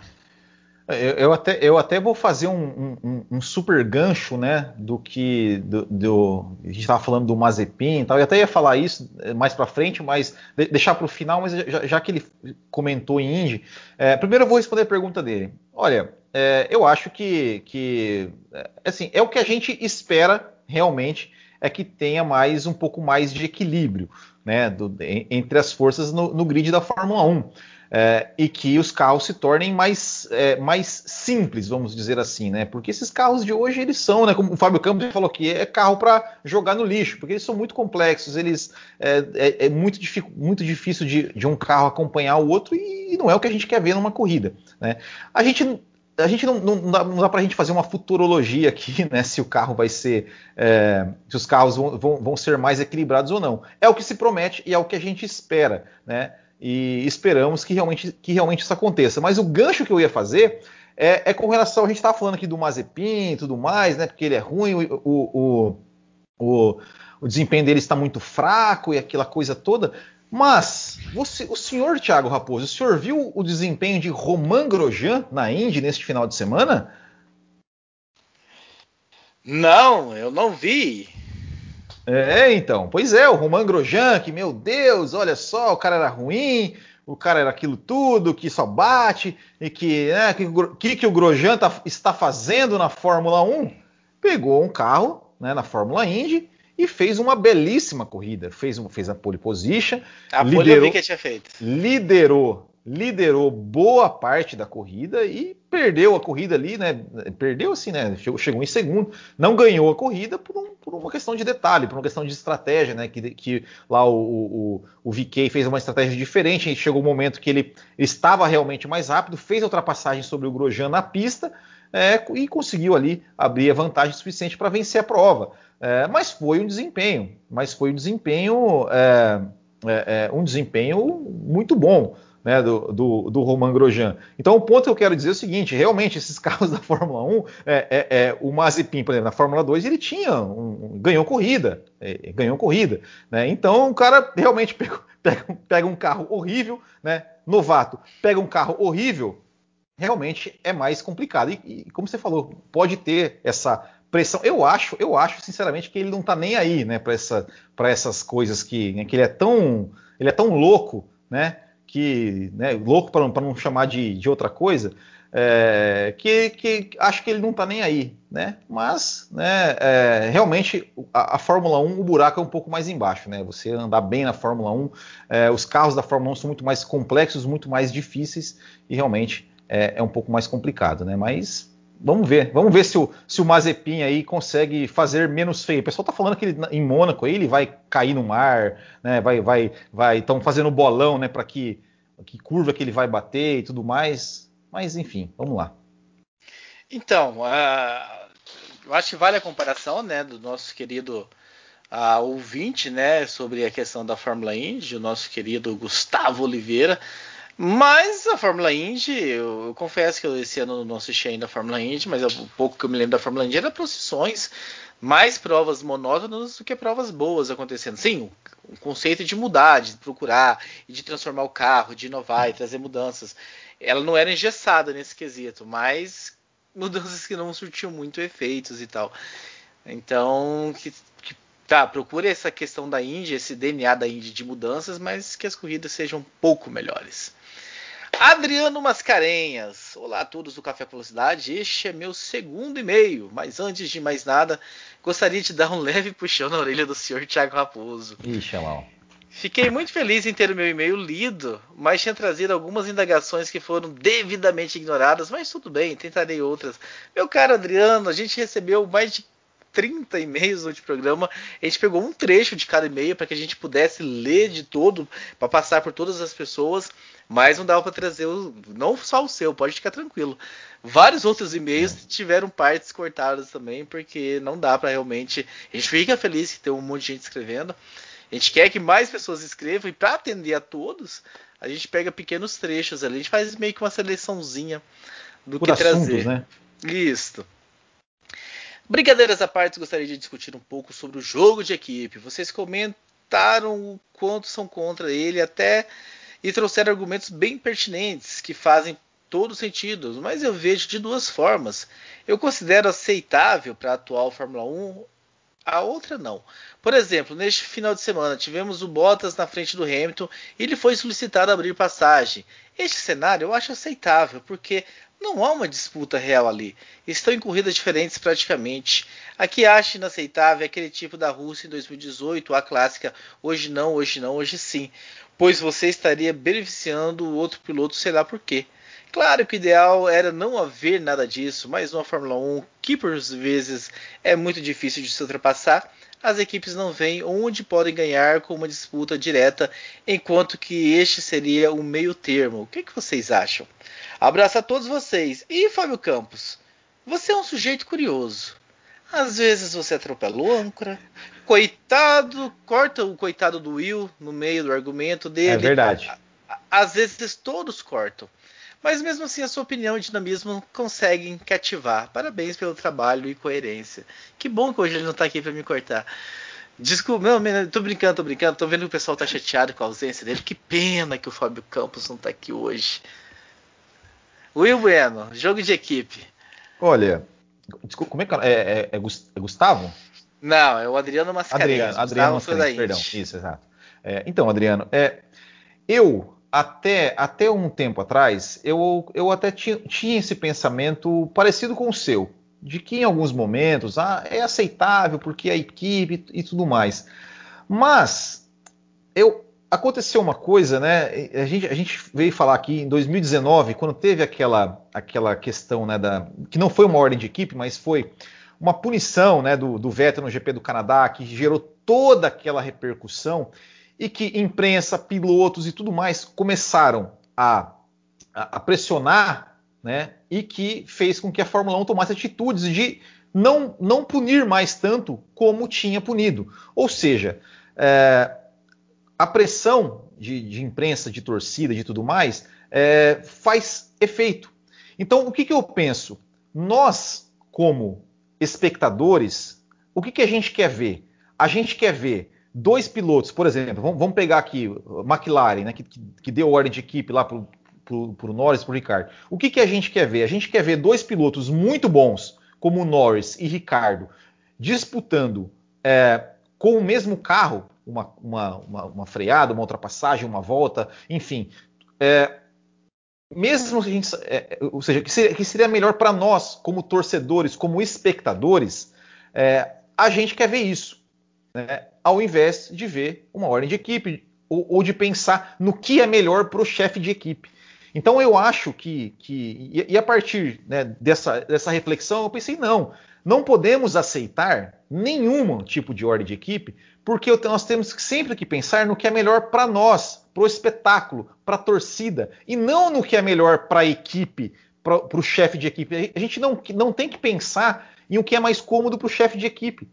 Eu, eu, até, eu até vou fazer um, um, um super gancho, né, do que do, do a gente estava falando do Mazepin e tal. Eu até ia falar isso eh, mais para frente, mas de, deixar para o final. Mas já, já, que ele comentou em Indy, é, primeiro eu vou responder a pergunta dele. Olha, é, eu acho que, que assim é o que a gente espera realmente é que tenha mais um pouco mais de equilíbrio, né, do, entre as forças no, no grid da Fórmula 1 é, e que os carros se tornem mais, é, mais simples, vamos dizer assim, né? Porque esses carros de hoje eles são, né? Como o Fábio Campos falou aqui, é carro para jogar no lixo, porque eles são muito complexos, eles é, é, é muito, muito, difícil de, de, um carro acompanhar o outro e, e, não é o que a gente quer ver numa corrida, né? A gente a gente não, não dá, dá para a gente fazer uma futurologia aqui, né? Se o carro vai ser, é, se os carros vão, vão, vão ser mais equilibrados ou não. É o que se promete e é o que a gente espera, né? E esperamos que realmente, que realmente isso aconteça. Mas o gancho que eu ia fazer é, é com relação, a gente estava falando aqui do Mazepin e tudo mais, né? Porque ele é ruim, o, o, o, o desempenho dele está muito fraco e aquela coisa toda. Mas você, o senhor Thiago Raposo, o senhor viu o desempenho de Romain Grosjean na Indy neste final de semana? Não, eu não vi. É, então. Pois é, o Roman Grosjean, que, meu Deus, olha só, o cara era ruim, o cara era aquilo tudo, que só bate, e que, né, que, que o Grosjean tá, está fazendo na Fórmula 1? Pegou um carro, né, na Fórmula Indy, e fez uma belíssima corrida. Fez, fez a pole position. A liderou, pole eu vi que tinha feito. Liderou liderou boa parte da corrida e perdeu a corrida ali, né? Perdeu assim, né? Chegou, chegou em segundo, não ganhou a corrida por, um, por, uma questão de detalhe, por uma questão de estratégia, né? Que, que lá o, o, o VK fez uma estratégia diferente. Chegou o um momento que ele, estava realmente mais rápido, fez a ultrapassagem sobre o Grosjean na pista é, e conseguiu ali abrir a vantagem suficiente para vencer a prova. É, mas foi um desempenho, mas foi um desempenho, é, é, é um desempenho muito bom né, do, do, do, Roman Grosjean. Então, o ponto que eu quero dizer é o seguinte: realmente, esses carros da Fórmula 1, é, é, é, o Mazepin, por exemplo, na Fórmula 2, ele tinha um, um, ganhou corrida, é, ganhou corrida. Né? Então, o cara realmente pega, pega, pega, um carro horrível, né, novato, pega um carro horrível, realmente é mais complicado. E, e como você falou, pode ter essa pressão. Eu acho, eu acho sinceramente que ele não está nem aí, né, para essa, essas coisas que, né, que ele é tão, ele é tão louco, né? Que né, louco para não chamar de, de outra coisa, é, que, que, acho que ele não está nem aí, né? Mas né, é, realmente a, a, Fórmula 1, o buraco é um pouco mais embaixo, né? Você andar bem na Fórmula 1, é, os carros da Fórmula 1 são muito mais complexos, muito mais difíceis e realmente é, é um pouco mais complicado, né? Mas Vamos ver, vamos ver se o, se o Mazepin aí consegue fazer menos feio. O pessoal tá falando que ele, em Mônaco aí, ele vai cair no mar, né? Vai, vai, vai. Estão fazendo bolão, né? Para que, que curva que ele vai bater e tudo mais. Mas enfim, vamos lá. Então, uh, eu acho que vale a comparação, né, do nosso querido uh, ouvinte, né, sobre a questão da Fórmula Indy, o nosso querido Gustavo Oliveira. Mas a Fórmula Indy, eu, eu, confesso que esse ano não assisti ainda a Fórmula Indy, mas o pouco que eu me lembro da Fórmula Indy era procissões, mais provas monótonas do que provas boas acontecendo. Sim, o, o conceito de mudar, de procurar, de transformar o carro, de inovar e trazer mudanças. Ela não era engessada nesse quesito, mas mudanças que não surtiam muito efeitos e tal. Então, que, que tá, procure essa questão da Indy, esse DNA da Indy de mudanças, mas que as corridas sejam um pouco melhores. Adriano Mascarenhas. Olá a todos do Café com Velocidade. Este é meu segundo e-mail, mas antes de mais nada, gostaria de dar um leve puxão na orelha do senhor Thiago Raposo. Ixi, é mal. Fiquei muito feliz em ter o meu e-mail lido, mas tinha trazido algumas indagações que foram devidamente ignoradas, mas tudo bem, tentarei outras. Meu caro Adriano, a gente recebeu mais de 30 e-mails no programa. A gente pegou um trecho de cada e-mail para que a gente pudesse ler de todo, para passar por todas as pessoas, mas não dava para trazer o, não só o seu, pode ficar tranquilo. Vários outros e-mails é. tiveram partes cortadas também, porque não dá para realmente. A gente fica feliz que tem um monte de gente escrevendo. A gente quer que mais pessoas escrevam e para atender a todos, a gente pega pequenos trechos ali, a gente faz meio que uma seleçãozinha do por que assuntos, trazer. Né? Isso. Brincadeiras à parte, gostaria de discutir um pouco sobre o jogo de equipe. Vocês comentaram o quanto são contra ele até e trouxeram argumentos bem pertinentes que fazem todo sentido, mas eu vejo de duas formas. Eu considero aceitável para a atual Fórmula 1, a outra não. Por exemplo, neste final de semana tivemos o Bottas na frente do Hamilton e ele foi solicitado abrir passagem. Este cenário eu acho aceitável, porque não há uma disputa real ali. Estão em corridas diferentes praticamente. A que acho inaceitável é aquele tipo da Rússia em 2018, a clássica hoje não, hoje não, hoje sim. Pois você estaria beneficiando o outro piloto, sei lá por quê. Claro que o ideal era não haver nada disso, mas numa Fórmula 1, que por vezes é muito difícil de se ultrapassar, as equipes não veem onde podem ganhar com uma disputa direta, enquanto que este seria o meio termo. O que, que vocês acham? Abraço a todos vocês. E Fábio Campos, você é um sujeito curioso. Às vezes você atropelou âncora. Coitado, corta o coitado do Will no meio do argumento dele. É verdade. Às vezes todos cortam. Mas mesmo assim, a sua opinião e dinamismo conseguem cativar. Parabéns pelo trabalho e coerência. Que bom que hoje ele não está aqui para me cortar. Desculpa, não, tô brincando, tô brincando. Tô vendo que o pessoal tá chateado com a ausência dele. Que pena que o Fábio Campos não tá aqui hoje. Will Bueno, jogo de equipe. Olha, desculpa, como é que é? É, é, é Gustavo? Não, é o Adriano Mascarenhas. Adriano, Adriano Mascarenhas, perdão. Isso, exato. É, então, Adriano, é, eu até, até um tempo atrás, eu, eu até tinha, tinha esse pensamento parecido com o seu, de que em alguns momentos ah, é aceitável porque a equipe e tudo mais. Mas eu, aconteceu uma coisa, né? A gente, a gente, veio falar aqui em 2019, quando teve aquela, aquela questão, né, da, que não foi uma ordem de equipe, mas foi uma punição, né, do, do Vettel no GP do Canadá, que gerou toda aquela repercussão e que imprensa, pilotos e tudo mais começaram a, a, a pressionar, né? E que fez com que a Fórmula 1 tomasse atitudes de não, não punir mais tanto como tinha punido. Ou seja, é, a pressão de, de, imprensa, de torcida, de tudo mais, é, faz efeito. Então, o que, que, eu penso? Nós, como espectadores, o que, que a gente quer ver? A gente quer ver dois pilotos, por exemplo, vamos, vamos pegar aqui McLaren, né, que, que, deu ordem de equipe lá para o Norris para o Ricardo. O que, que a gente quer ver? A gente quer ver dois pilotos muito bons, como Norris e Ricardo, disputando é, com o mesmo carro, uma, uma, uma, uma, freada, uma ultrapassagem, uma volta, enfim. É, mesmo que a gente, é, ou seja, que seria, que seria melhor para nós, como torcedores, como espectadores, é, a gente quer ver isso. Né? ao invés de ver uma ordem de equipe ou, ou de pensar no que é melhor para o chefe de equipe. Então eu acho que, que e, a partir né, dessa, dessa reflexão eu pensei não, não podemos aceitar nenhum tipo de ordem de equipe, porque nós temos sempre que pensar no que é melhor para nós, para o espetáculo, para a torcida, e não no que é melhor para a equipe, para o chefe de equipe. A gente não, não tem que pensar em o que é mais cômodo para o chefe de equipe.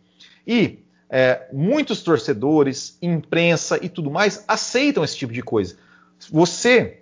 E é, muitos torcedores, imprensa e tudo mais aceitam esse tipo de coisa. Você,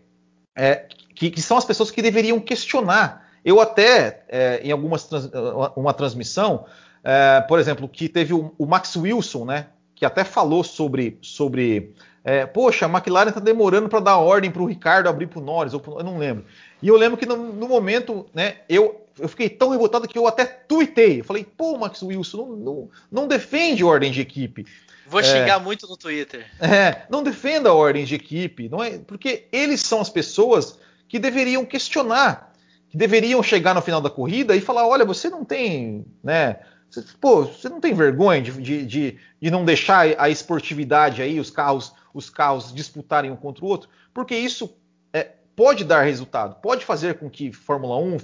é, que, que, são as pessoas que deveriam questionar. Eu até, é, em algumas trans, uma transmissão, é, por exemplo, que teve o, o, Max Wilson, né, que até falou sobre, sobre é, poxa, a McLaren está demorando para dar ordem para o Ricardo abrir para o Norris, ou pro, eu não lembro. E eu lembro que no, no momento, né, eu eu fiquei tão revoltado que eu até tuitei. Eu falei, pô, Max Wilson, não, não, não defende ordem de equipe. Vou é, xingar muito no Twitter. É, não defenda a ordem de equipe, não é? Porque eles são as pessoas que deveriam questionar, que deveriam chegar no final da corrida e falar, olha, você não tem, né? Você, pô, você não tem vergonha de, de, de, de não deixar a esportividade aí, os carros, os carros disputarem um contra o outro, porque isso é, pode dar resultado, pode fazer com que Fórmula 1,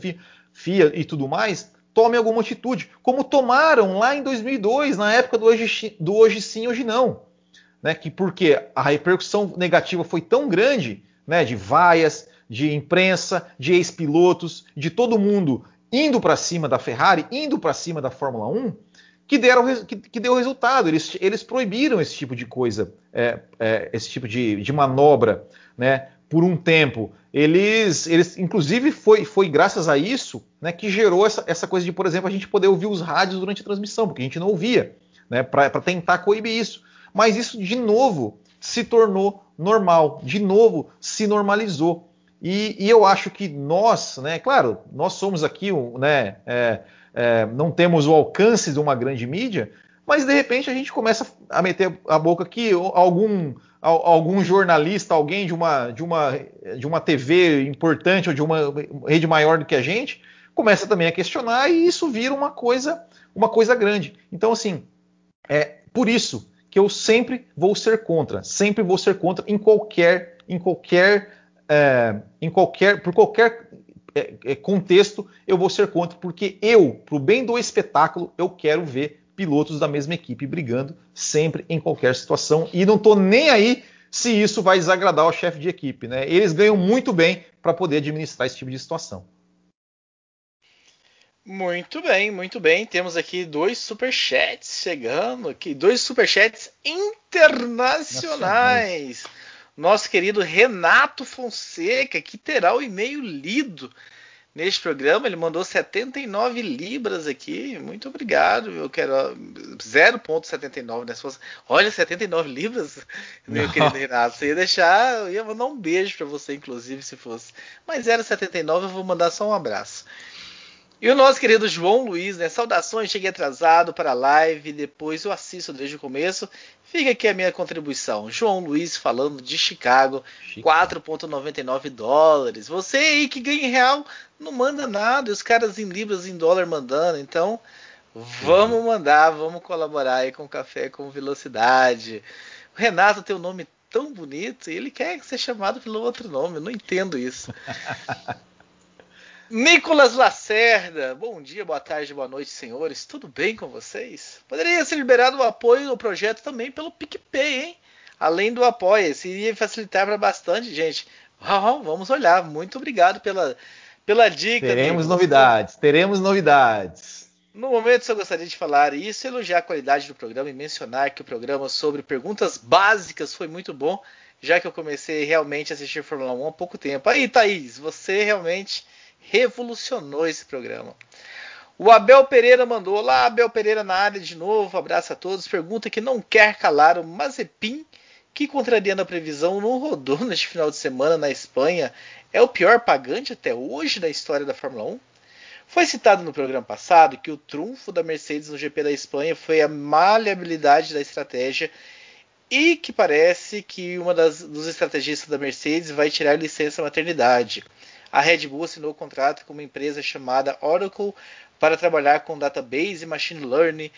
FIA e tudo mais, tome alguma atitude, como tomaram lá em 2002, na época do hoje, do hoje sim, hoje não. Né? Que porque a repercussão negativa foi tão grande, né, de vaias, de imprensa, de ex-pilotos, de todo mundo indo para cima da Ferrari, indo para cima da Fórmula 1, que, deram, que, que deu resultado. Eles, eles, proibiram esse tipo de coisa, é, é, esse tipo de, de manobra, né, por um tempo. Eles, eles inclusive, foi, foi graças a isso né, que gerou essa, essa coisa de, por exemplo, a gente poder ouvir os rádios durante a transmissão, porque a gente não ouvia, né, para tentar coibir isso. Mas isso, de novo, se tornou normal, de novo, se normalizou. E, e, eu acho que nós, né, claro, nós somos aqui, né, é, é, não temos o alcance de uma grande mídia, mas de repente a gente começa a meter a boca que algum, algum jornalista, alguém de uma, de, uma, de uma TV importante ou de uma rede maior do que a gente, começa também a questionar e isso vira uma coisa, uma coisa grande. Então, assim, é por isso que eu sempre vou ser contra, sempre vou ser contra em qualquer, em qualquer, é, em qualquer, por qualquer é, é, contexto eu vou ser contra, porque eu, pro bem do espetáculo, eu quero ver pilotos da mesma equipe brigando sempre em qualquer situação e não estou nem aí se isso vai desagradar o chefe de equipe, né? Eles ganham muito bem para poder administrar esse tipo de situação. Muito bem, muito bem. Temos aqui dois superchats chegando aqui, dois superchats internacionais. Nosso querido Renato Fonseca, que terá o e-mail lido neste programa. Ele mandou 79 libras aqui. Muito obrigado. Eu quero 0.79 né? Fosse... Olha, 79 libras, meu Não. querido Renato. Você ia deixar, eu ia mandar um beijo para você, inclusive, se fosse. Mas 0,79 eu vou mandar só um abraço. E o nosso querido João Luiz, né? Saudações, cheguei atrasado para a live, depois eu assisto desde o começo. Fica aqui a minha contribuição. João Luiz falando de Chicago, 4,99 dólares. Você aí que ganha em real, não manda nada. Os caras em libras, em dólar mandando. Então, vamos mandar, vamos colaborar aí com café com velocidade. O Renato tem um nome tão bonito e ele quer ser chamado pelo outro nome. Eu não entendo isso. Nicolas Lacerda, bom dia, boa tarde, boa noite, senhores. Tudo bem com vocês? Poderia ser liberado o apoio do projeto também pelo PicPay, hein? Além do apoio, isso iria facilitar para bastante gente. Vamos olhar. Muito obrigado pela, pela dica. Teremos novidades, teremos novidades. No momento, só gostaria de falar isso, elogiar a qualidade do programa e mencionar que o programa sobre perguntas básicas foi muito bom, já que eu comecei realmente a assistir Fórmula 1 há pouco tempo. Aí, Thaís, você realmente revolucionou esse programa. O Abel Pereira mandou: Olá, Abel Pereira na área de novo. Abraço a todos. Pergunta que não quer calar o Mazepin, que contrariando a previsão não rodou neste final de semana na Espanha. É o pior pagante até hoje da história da Fórmula 1? Foi citado no programa passado que o trunfo da Mercedes no GP da Espanha foi a maleabilidade da estratégia e que parece que uma das, dos estrategistas da Mercedes vai tirar licença maternidade a Red Bull assinou contrato com uma empresa chamada Oracle para trabalhar com database e machine learning.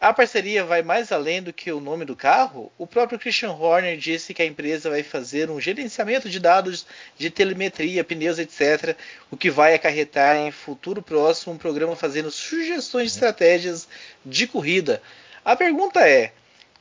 A parceria vai mais além do que o nome do carro. O próprio Christian Horner disse que a empresa vai fazer um gerenciamento de dados de telemetria, pneus, etc., o que vai acarretar em futuro próximo um programa fazendo sugestões de estratégias de corrida. A pergunta é: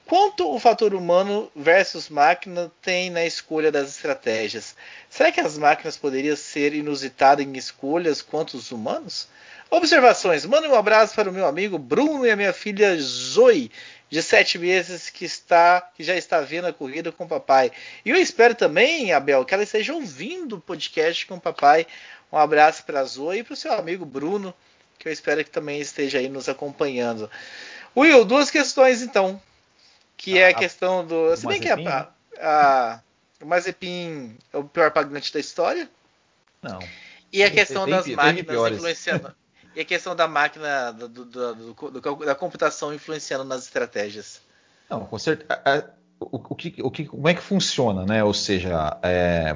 Quanto o fator humano versus máquina tem na escolha das estratégias? Será que as máquinas poderiam ser inusitadas em escolhas quanto os humanos? Observações. Manda um abraço para o meu amigo Bruno e a minha filha Zoe, de sete meses, que está que já está vendo a corrida com o papai. E eu espero também, Abel, que ela esteja ouvindo o podcast com o papai. Um abraço para a Zoe e para o seu amigo Bruno, que eu espero que também esteja aí nos acompanhando. Will, duas questões então que é a questão do. Se bem que a, a, o Mazepin é o pior pagante da história. Não. E a questão tem, das tem, máquinas tem influenciando. e a questão da máquina, do, do, do, da computação influenciando nas estratégias. Não, com certeza. O, o, que, o que, como é que funciona, né? Ou seja, é,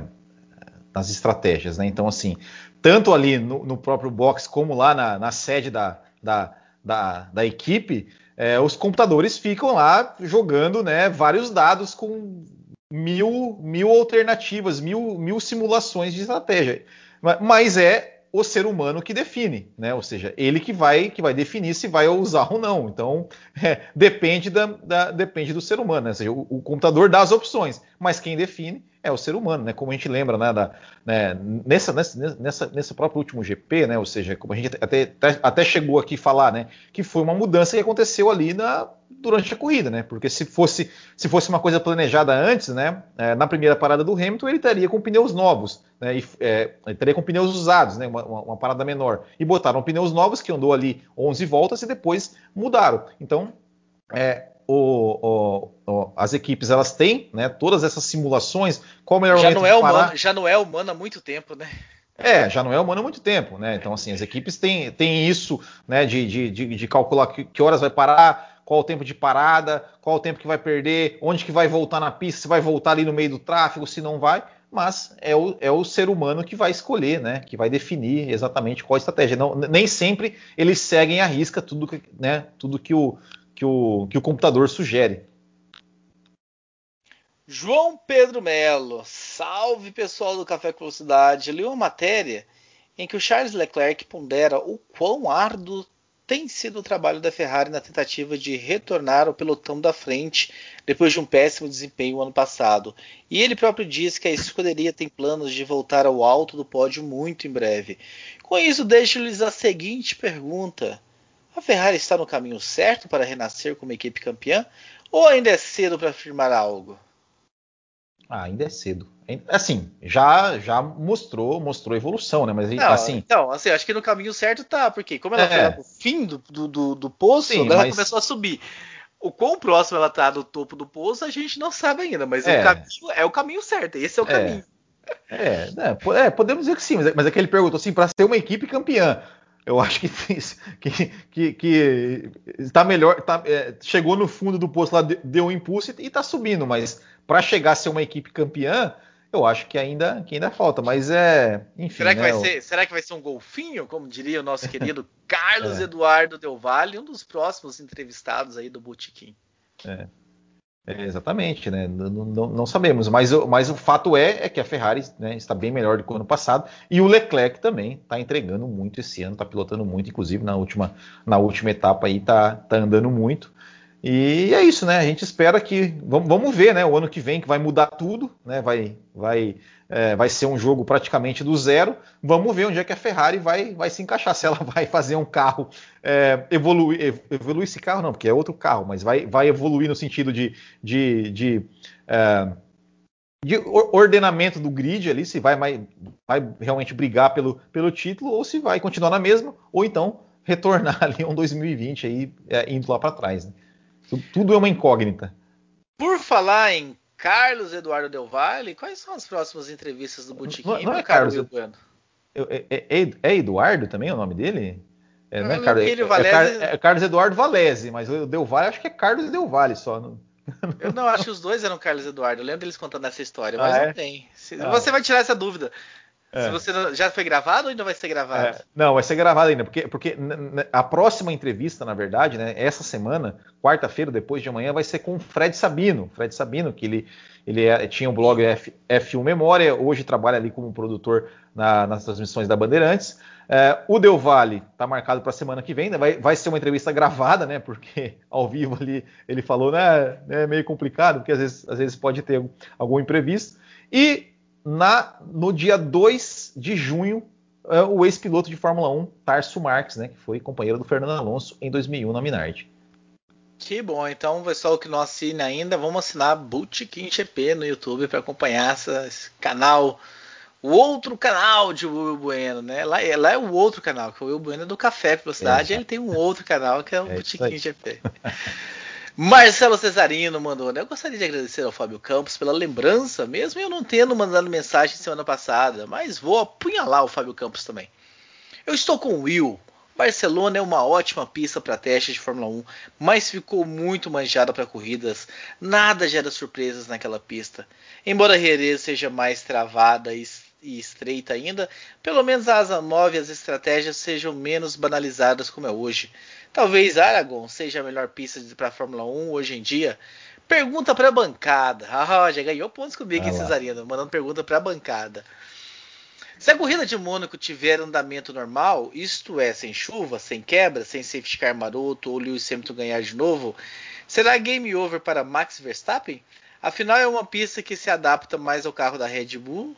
nas estratégias, né? Então, assim, tanto ali no, no próprio box como lá na, na sede da, da, da, da equipe, é, os computadores ficam lá jogando né, vários dados com mil, mil alternativas, mil, mil simulações de estratégia. Mas é o ser humano que define, né? Ou seja, ele que vai que vai definir se vai usar ou não. Então é, depende, da, da, depende do ser humano. Né? Ou seja, o, o computador dá as opções, mas quem define é o ser humano, né? Como a gente lembra, né? Da, né nessa, nessa, nessa, próprio último GP, né? Ou seja, como a gente até, até chegou aqui a falar, né? Que foi uma mudança que aconteceu ali na, durante a corrida, né? Porque se fosse, se fosse uma coisa planejada antes, né? É, na primeira parada do Hamilton, ele estaria com pneus novos, né? E, é, ele estaria com pneus usados, né? Uma, uma, parada menor. E botaram pneus novos que andou ali 11 voltas e depois mudaram. Então, é, o, o, as equipes elas têm, né? Todas essas simulações, qual o melhor já momento não é humano, Já não é humano há muito tempo, né? É, já não é humano há muito tempo, né? Então, assim, as equipes têm, têm isso, né? De, de, de, de calcular que, que, horas vai parar, qual o tempo de parada, qual o tempo que vai perder, onde que vai voltar na pista, se vai voltar ali no meio do tráfego, se não vai. Mas é o, é o ser humano que vai escolher, né? Que vai definir exatamente qual a estratégia. Não, nem sempre eles seguem à risca tudo, né, tudo que, o, que, o, que o computador sugere. João Pedro Melo, salve pessoal do Café com Velocidade. Li uma matéria em que o Charles Leclerc pondera o quão árduo tem sido o trabalho da Ferrari na tentativa de retornar ao pelotão da frente depois de um péssimo desempenho ano passado. E ele próprio diz que a escuderia tem planos de voltar ao alto do pódio muito em breve. Com isso, deixo-lhes a seguinte pergunta: a Ferrari está no caminho certo para renascer como equipe campeã ou ainda é cedo para afirmar algo? Ah, ainda é cedo. Assim, já já mostrou, mostrou evolução, né? Mas não, assim. Então, assim, acho que no caminho certo tá, porque como ela é. foi no fim do, do, do poço, Sim, ela mas... começou a subir. O quão próximo ela tá do topo do poço, a gente não sabe ainda, mas é. o caminho é o caminho certo, esse é o é. caminho. É, é, podemos dizer que sim, mas é, que ele perguntou assim, para ser uma equipe campeã. Eu acho que, que, que, que está melhor, tá, é, chegou no fundo do poço lá, deu um impulso e está subindo, mas para chegar a ser uma equipe campeã, eu acho que ainda, que ainda falta, mas é. Enfim. Será que, né, vai, ser, será que vai ser um golfinho, como diria o nosso querido Carlos é. Eduardo Del Valle, um dos próximos entrevistados aí do Botequim? É. é. exatamente, né? Não, não, não, sabemos, mas, mas o fato é, é que a Ferrari né, está bem melhor do que o ano passado e o Leclerc também está entregando muito esse ano, está pilotando muito, inclusive na última, na última etapa aí está tá andando muito. E é isso, né? A gente espera que. Vamos, ver, né? O ano que vem que vai mudar tudo, né? Vai, vai, é, vai ser um jogo praticamente do zero. Vamos ver onde é que a Ferrari vai, vai se encaixar. Se ela vai fazer um carro é, evoluir, evoluir esse carro, não, porque é outro carro, mas vai, vai evoluir no sentido de, de, de, é, de ordenamento do grid ali, se vai, vai, vai realmente brigar pelo, pelo título, ou se vai continuar na mesma, ou então retornar ali um 2020 aí, é, indo lá para trás. Né? Tudo é uma incógnita. Por falar em Carlos Eduardo Del Valle, quais são as próximas entrevistas do Botequim não, não é Carlos Bueno? É, é, é, é, Eduardo também o nome dele? É, não, é, Carlos, é, Valese... é, Carlos Eduardo Valese, mas o Del Valle acho que é Carlos Del Valle só. Não... Eu não acho que os dois eram Carlos Eduardo. Eu lembro deles contando essa história, mas ah, não tem. Ah. Você vai tirar essa dúvida. É. Se você já foi gravado ou ainda vai ser gravado? É, não, vai ser gravado ainda, porque, porque a próxima entrevista, na verdade, né, essa semana, quarta-feira, depois de amanhã, vai ser com o Fred Sabino. Fred Sabino, que ele, ele é, tinha o um blog F, F1 Memória, hoje trabalha ali como produtor na, nas transmissões da Bandeirantes. É, o Del Valle está marcado para a semana que vem, né, vai, vai ser uma entrevista gravada, né? Porque ao vivo ali ele falou, né? É meio complicado, porque às vezes, às vezes pode ter algum imprevisto. E na, no dia 2 de junho, é, o ex-piloto de Fórmula 1, Tarso Marques, né, que foi companheiro do Fernando Alonso em 2001 na Minardi. Que bom, então pessoal que não assina ainda, vamos assinar Bootkin GP no YouTube para acompanhar essa, esse canal, o outro canal de Will Bueno, né? Lá, lá é o outro canal, que o Will Bueno é do Café Velocidade, é, ele tem um outro canal que é o é Bootkin GP. Marcelo Cesarino mandou, né? Eu gostaria de agradecer ao Fábio Campos pela lembrança, mesmo eu não tendo mandado mensagem semana passada, mas vou apunhalar o Fábio Campos também. Eu estou com o Will. Barcelona é uma ótima pista para testes de Fórmula 1, mas ficou muito manjada para corridas. Nada gera surpresas naquela pista. Embora a Jerez seja mais travada e estreita ainda, pelo menos a asa 9 e as estratégias sejam menos banalizadas como é hoje. Talvez Aragon seja a melhor pista para a Fórmula 1 hoje em dia. Pergunta para a bancada. Ah, já ganhou pontos comigo, ah, Cesarino, mandando pergunta para a bancada. Se a corrida de Mônaco tiver andamento normal, isto é, sem chuva, sem quebra, sem safety car maroto ou Lewis Hamilton ganhar de novo, será game over para Max Verstappen? Afinal, é uma pista que se adapta mais ao carro da Red Bull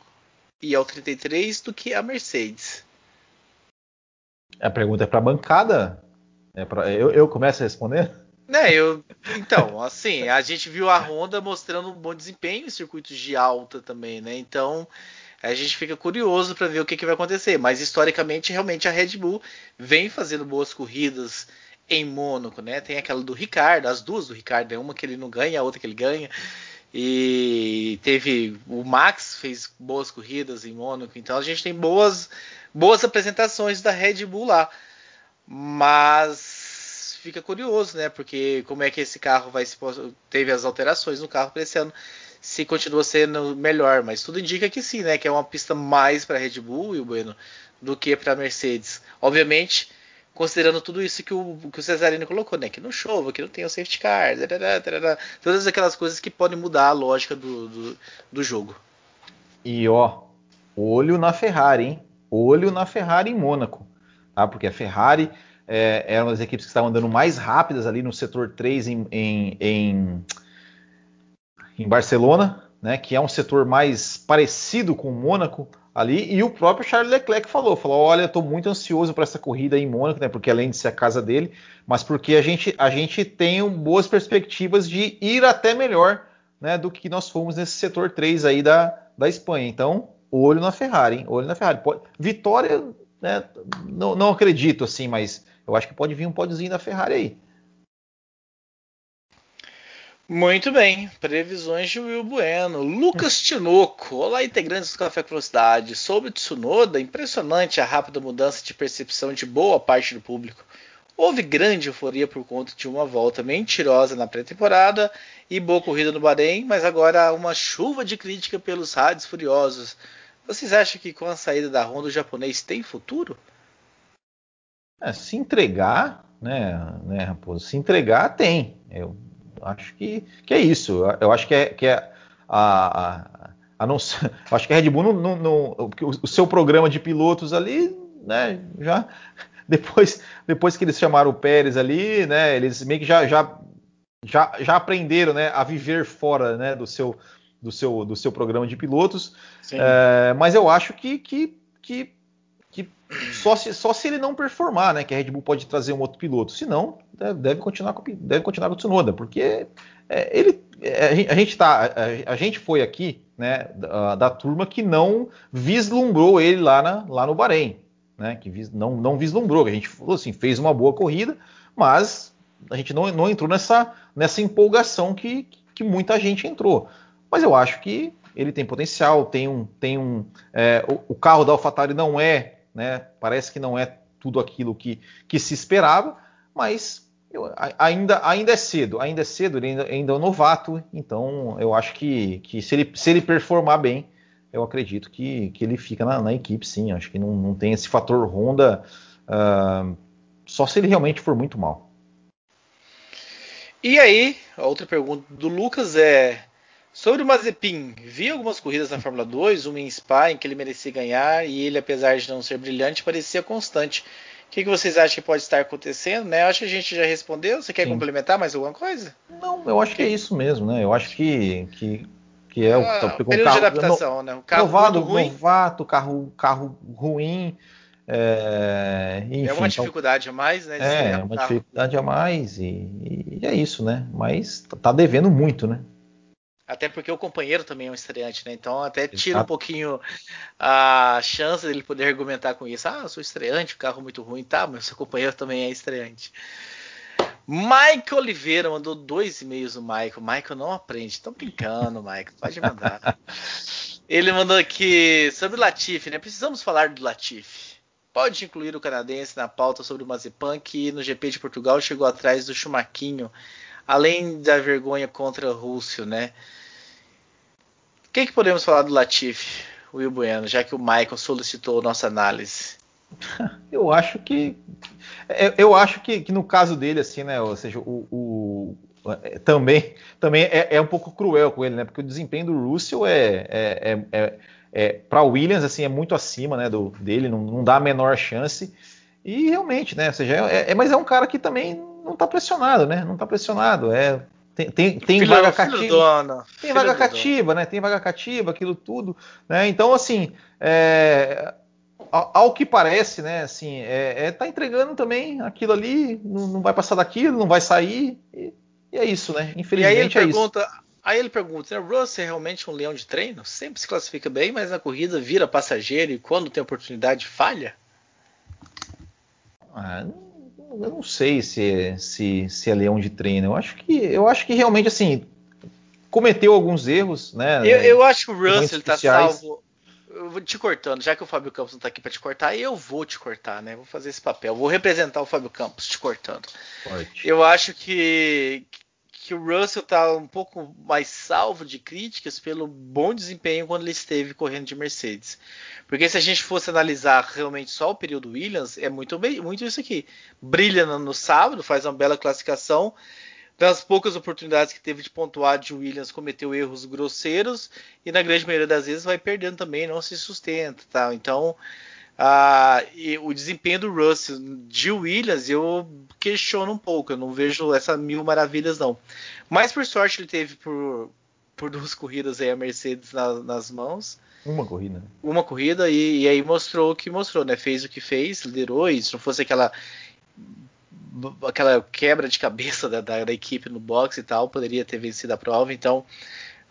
e ao 33 do que a Mercedes. A pergunta é para a bancada. É pra, eu, eu começo a responder? Né, eu. Então, assim, a gente viu a Honda mostrando um bom desempenho em circuitos de alta também, né? Então, a gente fica curioso para ver o que, que vai acontecer. Mas historicamente, realmente a Red Bull vem fazendo boas corridas em Mônaco, né? Tem aquela do Ricardo, as duas do Ricardo, é uma que ele não ganha, a outra que ele ganha. E teve o Max fez boas corridas em Mônaco, então a gente tem boas boas apresentações da Red Bull lá. Mas fica curioso, né? Porque como é que esse carro vai se teve as alterações no carro para esse ano, se continua sendo melhor, mas tudo indica que sim, né? Que é uma pista mais para Red Bull e o Bueno do que para Mercedes. Obviamente, considerando tudo isso que o, que o Cesarino colocou, né? Que não chova, que não tem o safety car, tarará, tarará, todas aquelas coisas que podem mudar a lógica do, do, do, jogo. E ó, olho na Ferrari, hein? Olho na Ferrari em Mônaco, tá? Porque a Ferrari é, era uma das equipes que estavam andando mais rápidas ali no setor 3 em, em, em, em Barcelona, né? Que é um setor mais parecido com o Mônaco ali. E o próprio Charles Leclerc falou: falou, olha, estou muito ansioso para essa corrida em Mônaco, né? Porque além de ser a casa dele, mas porque a gente, a gente tem boas perspectivas de ir até melhor né, do que nós fomos nesse setor 3 aí da, da Espanha. Então, olho na Ferrari, hein? Olho na Ferrari. Vitória, né? Não, não acredito assim, mas eu acho que pode vir um pódiozinho da Ferrari aí. Muito bem, previsões de Will Bueno. Lucas Tinoco, olá integrantes do Café com Velocidade. Sobre Tsunoda, impressionante a rápida mudança de percepção de boa parte do público. Houve grande euforia por conta de uma volta mentirosa na pré-temporada e boa corrida no Bahrein, mas agora uma chuva de crítica pelos rádios furiosos. Vocês acham que com a saída da Honda o japonês tem futuro? É, se entregar, né, né, Raposo? Se entregar, tem. Eu Acho que, que é isso. Eu acho que é, que é a, a, a não, acho que a Red Bull não, não, o seu programa de pilotos ali, né, já depois, depois que eles chamaram o Pérez ali, né, eles meio que já, já, já, já aprenderam, né, a viver fora, né, do seu do seu do seu programa de pilotos. É, mas eu acho que, que, que que só se, só se ele não performar, né? Que a Red Bull pode trazer um outro piloto. Se não, deve, deve continuar com deve continuar com o Tsunoda, porque é, ele é, a gente tá a, a, gente foi aqui, né? Da, da, turma que não vislumbrou ele lá, na, lá no Bahrein, né? Que vis, não não vislumbrou. A gente falou assim, fez uma boa corrida, mas a gente não, não entrou nessa nessa empolgação que, que muita gente entrou. Mas eu acho que ele tem potencial, tem um, tem um, é, o, o, carro da AlphaTauri não é né? Parece que não é tudo aquilo que, que se esperava, mas eu, ainda, ainda é cedo, ainda é cedo, ele ainda, ainda é um novato, então eu acho que, que se, ele, se ele performar bem, eu acredito que, que ele fica na, na equipe, sim. Acho que não, não tem esse fator Honda, uh, só se ele realmente for muito mal. E aí, a outra pergunta do Lucas é: Sobre o Mazepin, vi algumas corridas na Fórmula 2, uma em Spa em que ele merecia ganhar e ele, apesar de não ser brilhante, parecia constante. O que, que vocês acham que pode estar acontecendo? Né? Eu acho que a gente já respondeu. Você quer Sim. complementar mais alguma coisa? Não, eu acho que é isso mesmo, né? Eu acho que, que, que é o, ah, o período carro, de adaptação, no, né? O carro novato, ruim. novato, carro, carro ruim. É, enfim, é uma então dificuldade então, a mais, né? É, uma carro. dificuldade a mais e, e, é isso, né? Mas tá devendo muito, né? Até porque o companheiro também é um estreante, né? Então até tira Exato. um pouquinho a chance dele poder argumentar com isso. Ah, eu sou estreante, o carro muito ruim, tá, mas seu companheiro também é estreante. Michael Oliveira mandou dois e-mails no Michael. Michael não aprende. Tô brincando, Michael. Pode mandar. Ele mandou aqui sobre o Latifi, né? Precisamos falar do Latifi. Pode incluir o canadense na pauta sobre o Mazepan, que no GP de Portugal chegou atrás do Chumaquinho além da vergonha contra o Rússio, né? Que, que podemos falar do Latifi, Will Bueno, já que o Michael solicitou nossa análise? Eu acho que é, eu acho que, que, no caso dele, assim, né? Ou seja, o, o é, também, também é, é, um pouco cruel com ele, né? Porque o desempenho do Russell é, é, é, é para Williams assim é muito acima, né? Do dele, não, não, dá a menor chance. E realmente, né? Ou seja, é, mas é um cara que também não está pressionado, né? Não está pressionado. É, tem, tem, tem filho, vaga cativa. Tem vaga cativa, né? Tem vaga cativa, aquilo tudo. Né? Então, assim, é, ao, ao, que parece, né? Assim, é, é, tá entregando também aquilo ali, não, não vai passar daquilo, não vai sair. E, e, é isso, né? Infelizmente e aí ele é pergunta, isso. Aí ele pergunta, né, Russ é realmente um leão de treino? Sempre se classifica bem, mas na corrida vira passageiro e quando tem oportunidade falha? Ah, eu não sei se, se, se é leão de treino. Eu acho que, eu acho que realmente assim cometeu alguns erros, né? Eu, eu acho que o Russell está salvo. Eu vou te cortando, já que o Fábio Campos não está aqui para te cortar, eu vou te cortar, né? Vou fazer esse papel, vou representar o Fábio Campos te cortando. Forte. Eu acho que, que o Russell está um pouco mais salvo de críticas pelo bom desempenho quando ele esteve correndo de Mercedes. Porque se a gente fosse analisar realmente só o período Williams, é muito, muito isso aqui. Brilha no, no sábado, faz uma bela classificação. Das poucas oportunidades que teve de pontuar, de Williams cometeu erros grosseiros e na grande maioria das vezes vai perdendo também, não se sustenta, tá? Então, ah, o desempenho do Russell de Williams eu questiono um pouco, eu não vejo essas mil maravilhas não. Mas por sorte ele teve por, por duas corridas aí a Mercedes na, nas mãos. Uma corrida. Uma corrida e, e, aí mostrou o que mostrou, né? Fez o que fez, liderou e se não fosse aquela aquela quebra de cabeça da, da, da equipe no boxe e tal, poderia ter vencido a prova. Então,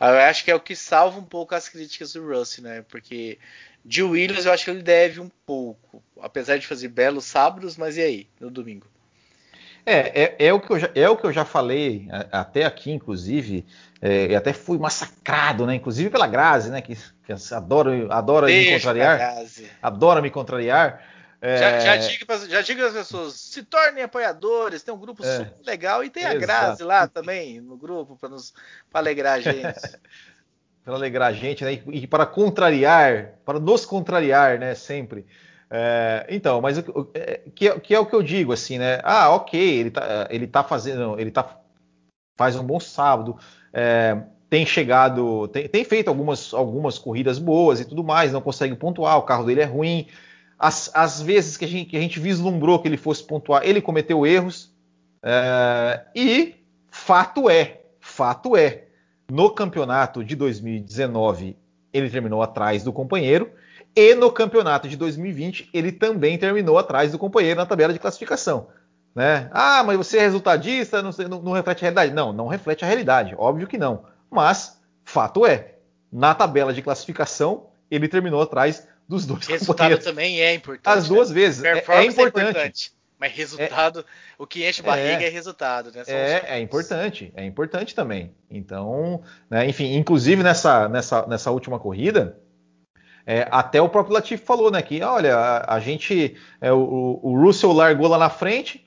eu acho que é o que salva um pouco as críticas do Russell, né? Porque de Williams, eu acho que ele deve um pouco, apesar de fazer belos sábados, mas e aí, no domingo? É, é, é, o, que eu já, é o que eu já falei até aqui, inclusive, é, e até fui massacrado, né? Inclusive pela Grazi, né? Que, que adora, adora me contrariar. Adora me contrariar. É... Já, já, já diga às pessoas, se tornem apoiadores, tem um grupo é. super legal e tem a Grazi lá também no grupo para nos pra alegrar a gente. para alegrar a gente, né? E, para contrariar, para nos contrariar, né? Sempre. É, então, mas o, é, que, é, que, é o que eu digo, assim, né? Ah, ok, ele tá, ele tá fazendo, ele tá faz um bom sábado, é, tem chegado, tem, tem, feito algumas, algumas corridas boas e tudo mais, não consegue pontuar, o carro dele é ruim. As, as vezes que a, gente, que a gente vislumbrou que ele fosse pontuar, ele cometeu erros. É, e fato é, fato é, no campeonato de 2019, ele terminou atrás do companheiro. E no campeonato de 2020, ele também terminou atrás do companheiro na tabela de classificação. Né? Ah, mas você é resultadista, não, não, não, reflete a realidade. Não, não reflete a realidade, óbvio que não. Mas, fato é, na tabela de classificação, ele terminou atrás dos dois Resultado também é importante. As duas né? vezes. É, é, importante. é importante. Mas resultado, é, o que enche barriga é, é resultado, né? É, é, importante, é importante também. Então, né, enfim, inclusive nessa, nessa, nessa última corrida, é, até o próprio Latifi falou, né, que olha, a, a gente, é, o, o, Russell largou lá na frente,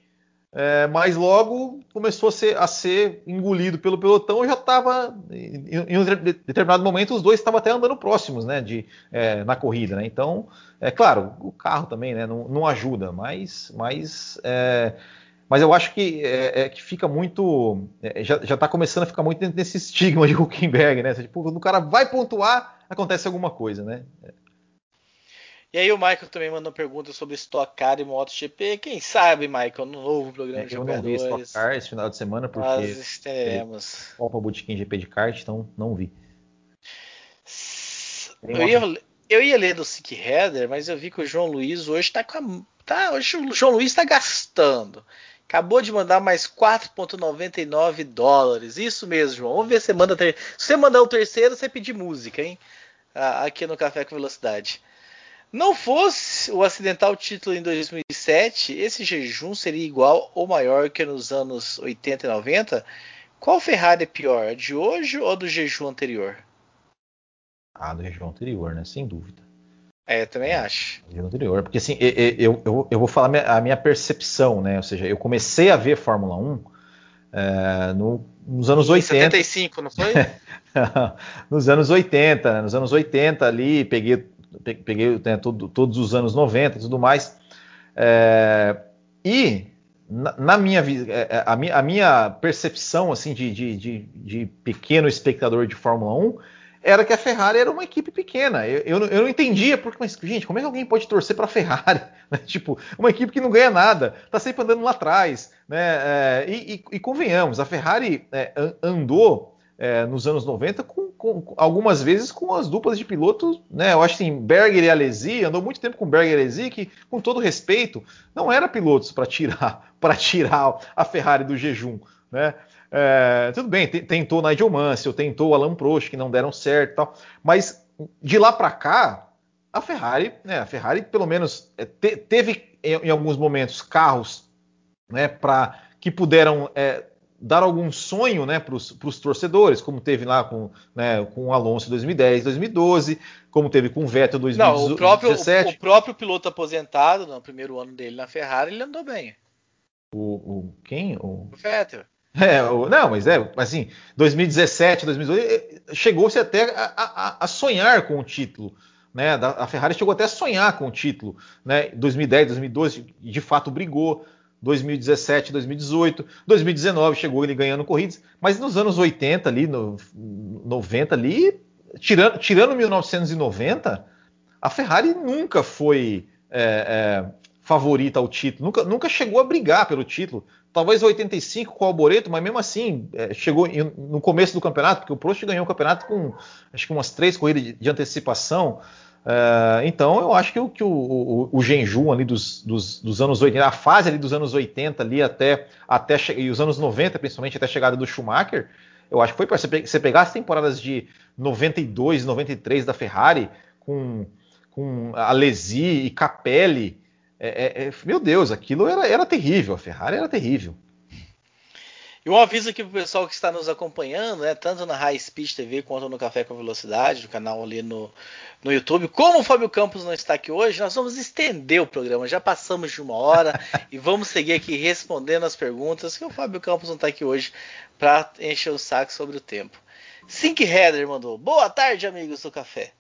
é, mas logo começou a ser, a ser, engolido pelo pelotão, já estava, em, em, um determinado momento, os dois estavam até andando próximos, né, de, é, na corrida, né, então é claro, o carro também né, não, não ajuda, mas, mas, é, mas eu acho que, é, é que fica muito. É, já está começando a ficar muito nesse estigma de Huckenberg, né? Tipo, quando o cara vai pontuar, acontece alguma coisa, né? E aí o Michael também mandou pergunta sobre Stock Car e MotoGP. Quem sabe, Michael, no novo programa é, de Eu não vi Stock Car esse final de semana porque nós teremos. Copa Botequim GP de kart, então não vi. Eu ia, eu ia ler do Sick Header, mas eu vi que o João Luiz hoje está com a, tá, hoje o João Luiz está gastando. Acabou de mandar mais 4,99 dólares. Isso mesmo, João. Vamos ver se você manda. Ter... Se você mandar o terceiro, você pedir música, hein? Aqui no Café com Velocidade. Não fosse o acidental título em 2007, esse jejum seria igual ou maior que nos anos 80 e 90? Qual Ferrari é pior, a de hoje ou do jejum anterior? Ah, do região anterior, né? Sem dúvida. É, eu também acho. Região anterior. Porque assim, eu, eu, eu vou falar a minha percepção, né? Ou seja, eu comecei a ver Fórmula 1 é, no, nos anos 80. 75, não foi? nos anos 80, né? Nos anos 80 ali, peguei, peguei né, todo, todos os anos 90 e tudo mais. É, e na, na minha, é, é, a, minha, a minha percepção assim de, de, de, de pequeno espectador de Fórmula 1 era que a Ferrari era uma equipe pequena. Eu, eu, eu não entendia, porque, mas, gente, como é que alguém pode torcer para a Ferrari? Né? Tipo, uma equipe que não ganha nada, tá sempre andando lá atrás. Né? É, e, e, e, convenhamos, a Ferrari é, andou é, nos anos 90 com, com, algumas vezes com as duplas de pilotos, né? Eu acho que assim, Berger e Alesi, andou muito tempo com Berger e Alesi, que, com todo respeito, não eram pilotos para tirar, tirar a Ferrari do jejum. Né? É, tudo bem, tentou Nigel Mansell, tentou Alan Prost, que não deram certo tal, mas de lá para cá, a Ferrari, né, a Ferrari pelo menos é, te, teve em, em, alguns momentos carros né, para que puderam é, dar algum sonho né, para os torcedores, como teve lá com, né, com o Alonso em 2010, 2012, como teve com o Vettel em 2017. Não, o próprio, o, o próprio piloto aposentado, no primeiro ano dele na Ferrari, ele andou bem. O, o quem? O, o Vettel. É, o, não, mas é, assim, 2017, 2012, chegou-se até a, a, a, sonhar com o título. Né? A Ferrari chegou até a sonhar com o título. Né? 2010, 2012, de fato brigou. 2017, 2018, 2019 chegou ele ganhando corridas, mas nos anos 80 ali, no, 90 ali, tirando, tirando 1990, a Ferrari nunca foi é, é, favorita ao título, nunca, nunca chegou a brigar pelo título. Talvez 85 com o Alboreto, mas mesmo assim é, chegou no começo do campeonato, porque o Prost ganhou o campeonato com acho que umas três corridas de, de antecipação. Uh, então eu acho que, o, que o, o, o ali dos, dos, dos, anos 80, a fase ali dos anos 80 ali até, até e os anos 90 principalmente até a chegada do Schumacher, eu acho que foi para você, você pegar as temporadas de 92, 93 da Ferrari com, com Alesi e Capelli, é, é, é, meu Deus, aquilo era, era terrível, a Ferrari era terrível. E um aviso aqui para o pessoal que está nos acompanhando, né, tanto na High Speed TV quanto no Café com Velocidade, no canal ali no, no YouTube. Como o Fábio Campos não está aqui hoje, nós vamos estender o programa. Já passamos de uma hora e vamos seguir aqui respondendo as perguntas, que o Fábio Campos não está aqui hoje para encher o saco sobre o tempo. Sink Header mandou: Boa tarde, amigos do Café.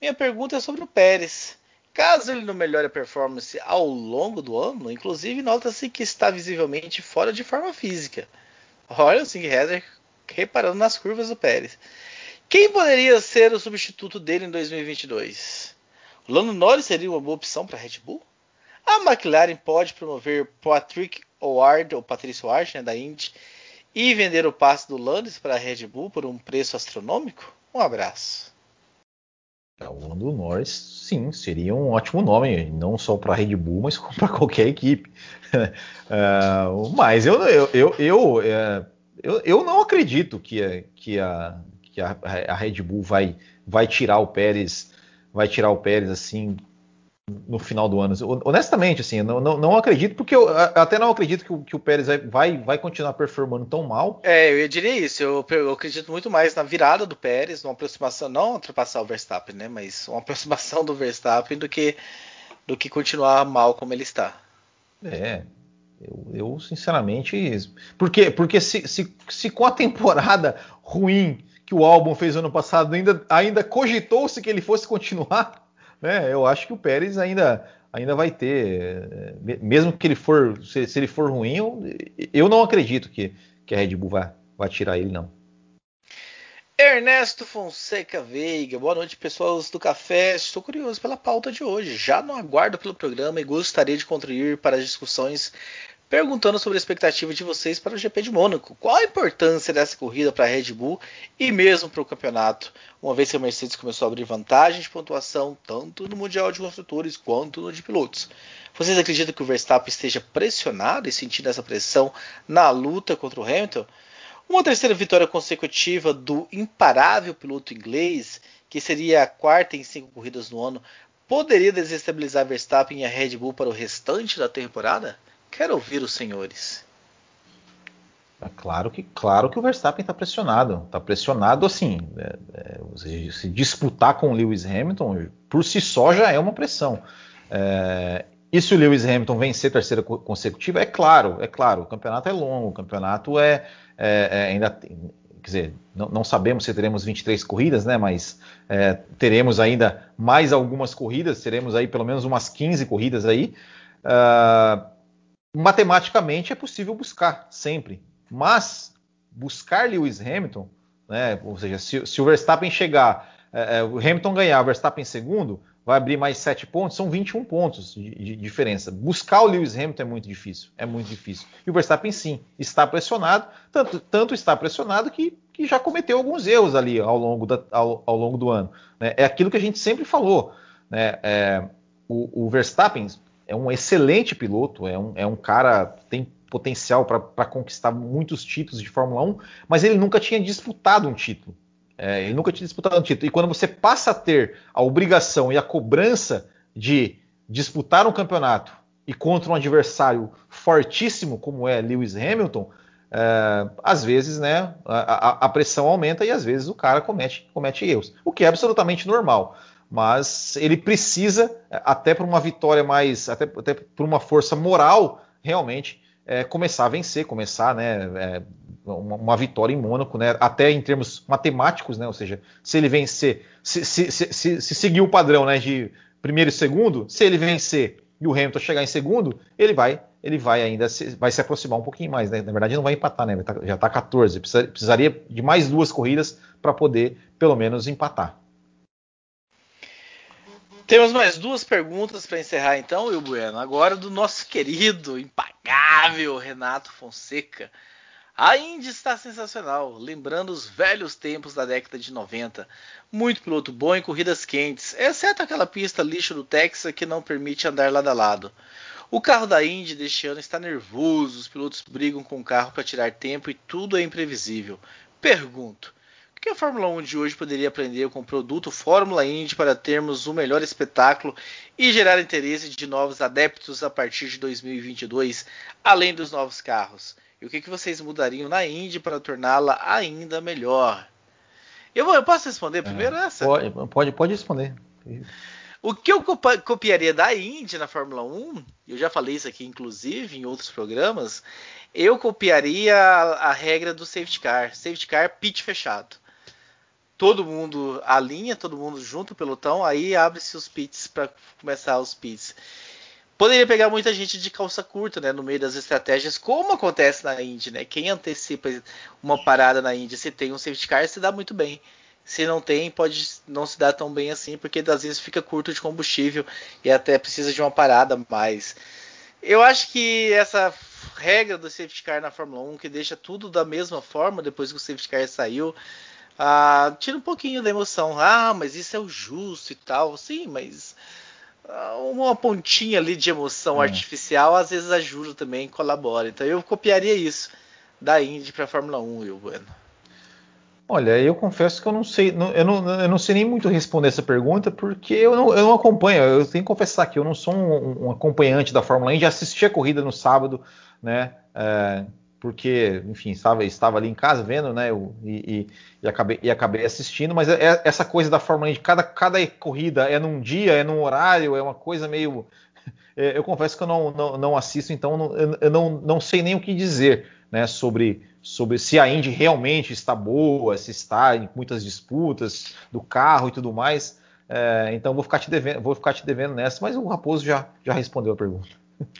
Minha pergunta é sobre o Pérez. Caso ele não melhore a performance ao longo do ano, inclusive nota-se que está visivelmente fora de forma física. Olha o Sink Header reparando nas curvas do Pérez. Quem poderia ser o substituto dele em 2022? O Lando Norris seria uma boa opção para a Red Bull? A McLaren pode promover Patrick Howard, ou Patrício Howard, né, da Indy, e vender o passe do Landis para a Red Bull por um preço astronômico? Um abraço. O Lando Norris, sim, seria um ótimo nome, não só para a Red Bull, mas para qualquer equipe. uh, mas eu, eu, eu, eu, é, eu, eu não acredito que, que a, que a, a Red Bull vai, vai tirar o Pérez, vai tirar o Pérez assim no final do ano. Honestamente, assim, não, não, não acredito, porque eu até não acredito que o, que o Pérez vai, vai continuar performando tão mal. É, eu diria isso. Eu, eu acredito muito mais na virada do Pérez, numa aproximação, não ultrapassar o Verstappen, né? Mas uma aproximação do Verstappen do que, do que continuar mal como ele está. É. Eu, eu sinceramente. Porque, porque se, se, se com a temporada ruim que o álbum fez ano passado, ainda, ainda cogitou-se que ele fosse continuar, né? Eu acho que o Pérez ainda, ainda vai ter, mesmo que ele for, se, se ele for ruim, eu, eu, não acredito que, que a Red Bull vai, vai tirar ele, não. Ernesto Fonseca Veiga, boa noite pessoal do café. Estou curioso pela pauta de hoje. Já não aguardo pelo programa e gostaria de contribuir para as discussões perguntando sobre a expectativa de vocês para o GP de Mônaco. Qual a importância dessa corrida para a Red Bull e mesmo para o campeonato, uma vez que a Mercedes começou a abrir vantagem de pontuação tanto no Mundial de Construtores quanto no de Pilotos? Vocês acreditam que o Verstappen esteja pressionado e sentindo essa pressão na luta contra o Hamilton? Uma terceira vitória consecutiva do imparável piloto inglês, que seria a quarta em cinco corridas no ano, poderia desestabilizar Verstappen e a Red Bull para o restante da temporada? Quero ouvir os senhores. É claro que, claro que o Verstappen está pressionado. Está pressionado assim. É, é, se disputar com o Lewis Hamilton, por si só já é uma pressão. É, e se o Lewis Hamilton vencer terceira consecutiva, é claro, é claro. O campeonato é longo, o campeonato é, é, é ainda. Quer dizer, não, não, sabemos se teremos 23 corridas, né? Mas é, teremos ainda mais algumas corridas, teremos aí pelo menos umas 15 corridas aí. Uh, matematicamente é possível buscar sempre, mas buscar Lewis Hamilton, né, ou seja, se, se o Verstappen chegar, é, é, o Hamilton ganhar, o Verstappen em segundo, vai abrir mais 7 pontos, são 21 pontos de, de, diferença. Buscar o Lewis Hamilton é muito difícil, é muito difícil. E o Verstappen sim, está pressionado, tanto, tanto está pressionado que, que já cometeu alguns erros ali ao longo, da, ao, ao longo do ano. Né? É aquilo que a gente sempre falou. Né? É, o, o Verstappen é um excelente piloto, é um, é um cara tem potencial para conquistar muitos títulos de Fórmula 1, mas ele nunca tinha disputado um título. É, ele nunca tinha disputado um título. E quando você passa a ter a obrigação e a cobrança de disputar um campeonato e contra um adversário fortíssimo como é Lewis Hamilton, é, às vezes né, a, a, pressão aumenta e às vezes o cara comete, comete erros, o que é absolutamente normal. Mas ele precisa, até por uma vitória mais, até, até por uma força moral, realmente é, começar a vencer, começar né, é, uma, uma, vitória em Mônaco, né, até em termos matemáticos, né, ou seja, se ele vencer, se, se, se, se seguir o padrão né, de primeiro e segundo, se ele vencer e o Hamilton chegar em segundo, ele vai ele vai ainda se, vai se aproximar um pouquinho mais, né? Na verdade, não vai empatar, né? Tá, já está 14. precisaria de mais duas corridas para poder, pelo menos, empatar. Temos mais duas perguntas para encerrar, então, Will Bueno. Agora do nosso querido, impagável Renato Fonseca. A Indy está sensacional, lembrando os velhos tempos da década de 90. Muito piloto bom em corridas quentes, exceto aquela pista lixo do Texas que não permite andar lado a lado. O carro da Indy deste ano está nervoso, os pilotos brigam com o carro para tirar tempo e tudo é imprevisível. Pergunto: que a Fórmula 1 de hoje poderia aprender com o produto Fórmula Indy para termos o um melhor espetáculo e gerar interesse de novos adeptos a partir de 2022, além dos novos carros? E o que, que vocês mudariam na Indy para torná-la ainda melhor? Eu, eu posso responder primeiro é, essa? Pode, pode, pode responder. O que eu copiaria da Indy na Fórmula 1, eu já falei isso aqui inclusive em outros programas, eu copiaria a, a regra do safety car, safety car pit fechado. Todo mundo alinha, todo mundo junto pelotão, aí abre-se os pits para começar os pits. Poderia pegar muita gente de calça curta, né, no meio das estratégias, como acontece na Indy, né? Quem antecipa uma parada na Indy, se tem um safety car, se dá muito bem. Se não tem, pode não se dar tão bem assim, porque às vezes fica curto de combustível e até precisa de uma parada mais. Eu acho que essa regra do safety car na Fórmula 1, que deixa tudo da mesma forma depois que o safety car saiu, ah, tira um pouquinho da emoção. Ah, mas isso é o justo e tal. Sim, mas ah, uma pontinha ali de emoção é. artificial às vezes ajuda também, colabora. Então eu copiaria isso da Indy para a Fórmula 1, Will Bueno. Olha, eu confesso que eu não sei, eu, não, eu não sei nem muito responder essa pergunta, porque eu não, eu não acompanho, eu tenho que confessar que eu não sou um, um acompanhante da Fórmula 1, já assisti a corrida no sábado, né? É, porque, enfim, estava, estava ali em casa vendo, né? Eu, e, e, acabei, e acabei assistindo, mas é, é, essa coisa da Fórmula 1, de cada, cada corrida é num dia, é num horário, é uma coisa meio. É, eu confesso que eu não, não, não assisto, então eu, eu não, não sei nem o que dizer né, sobre, sobre se a Indy realmente está boa, se está em muitas disputas do carro e tudo mais. É, então vou ficar te devendo, vou ficar te devendo nessa, mas o Raposo já, já respondeu a pergunta.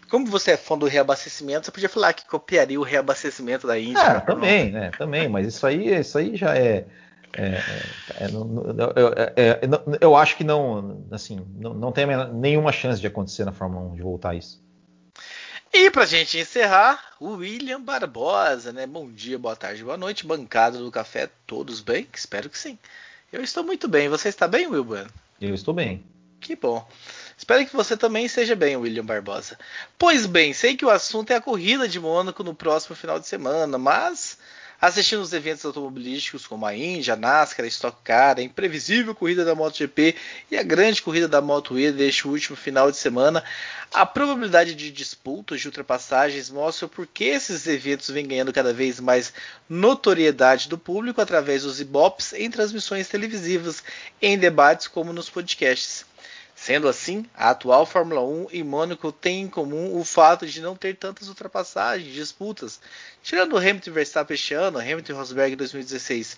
Como você é fã do reabastecimento, você podia falar que copiaria o reabastecimento da Indy. Ah, também, né? Também, mas isso aí, isso aí já é. é, é, é eu, é, é, eu, acho que não, assim, não, não tem nenhuma chance de acontecer na Fórmula 1 de voltar a isso. E pra gente encerrar, o William Barbosa, né? Bom dia, boa tarde, boa noite, bancada do café, todos bem? Espero que sim. Eu estou muito bem. Você está bem, Wilban? Eu estou bem. Que bom. Espero que você também esteja bem, William Barbosa. Pois bem, sei que o assunto é a corrida de Mônaco no próximo final de semana, mas assistindo os eventos automobilísticos como a Indy, a NASCAR, a Stock Car, a imprevisível corrida da MotoGP e a grande corrida da Moto E deste último final de semana, a probabilidade de disputas de ultrapassagens mostra por que esses eventos vêm ganhando cada vez mais notoriedade do público através dos ibops em transmissões televisivas, em debates como nos podcasts. Sendo assim, a atual Fórmula 1 e Mônaco têm em comum o fato de não ter tantas ultrapassagens, disputas, tirando o Hamilton e Verstappen este ano, Hamilton e Rosberg em 2016.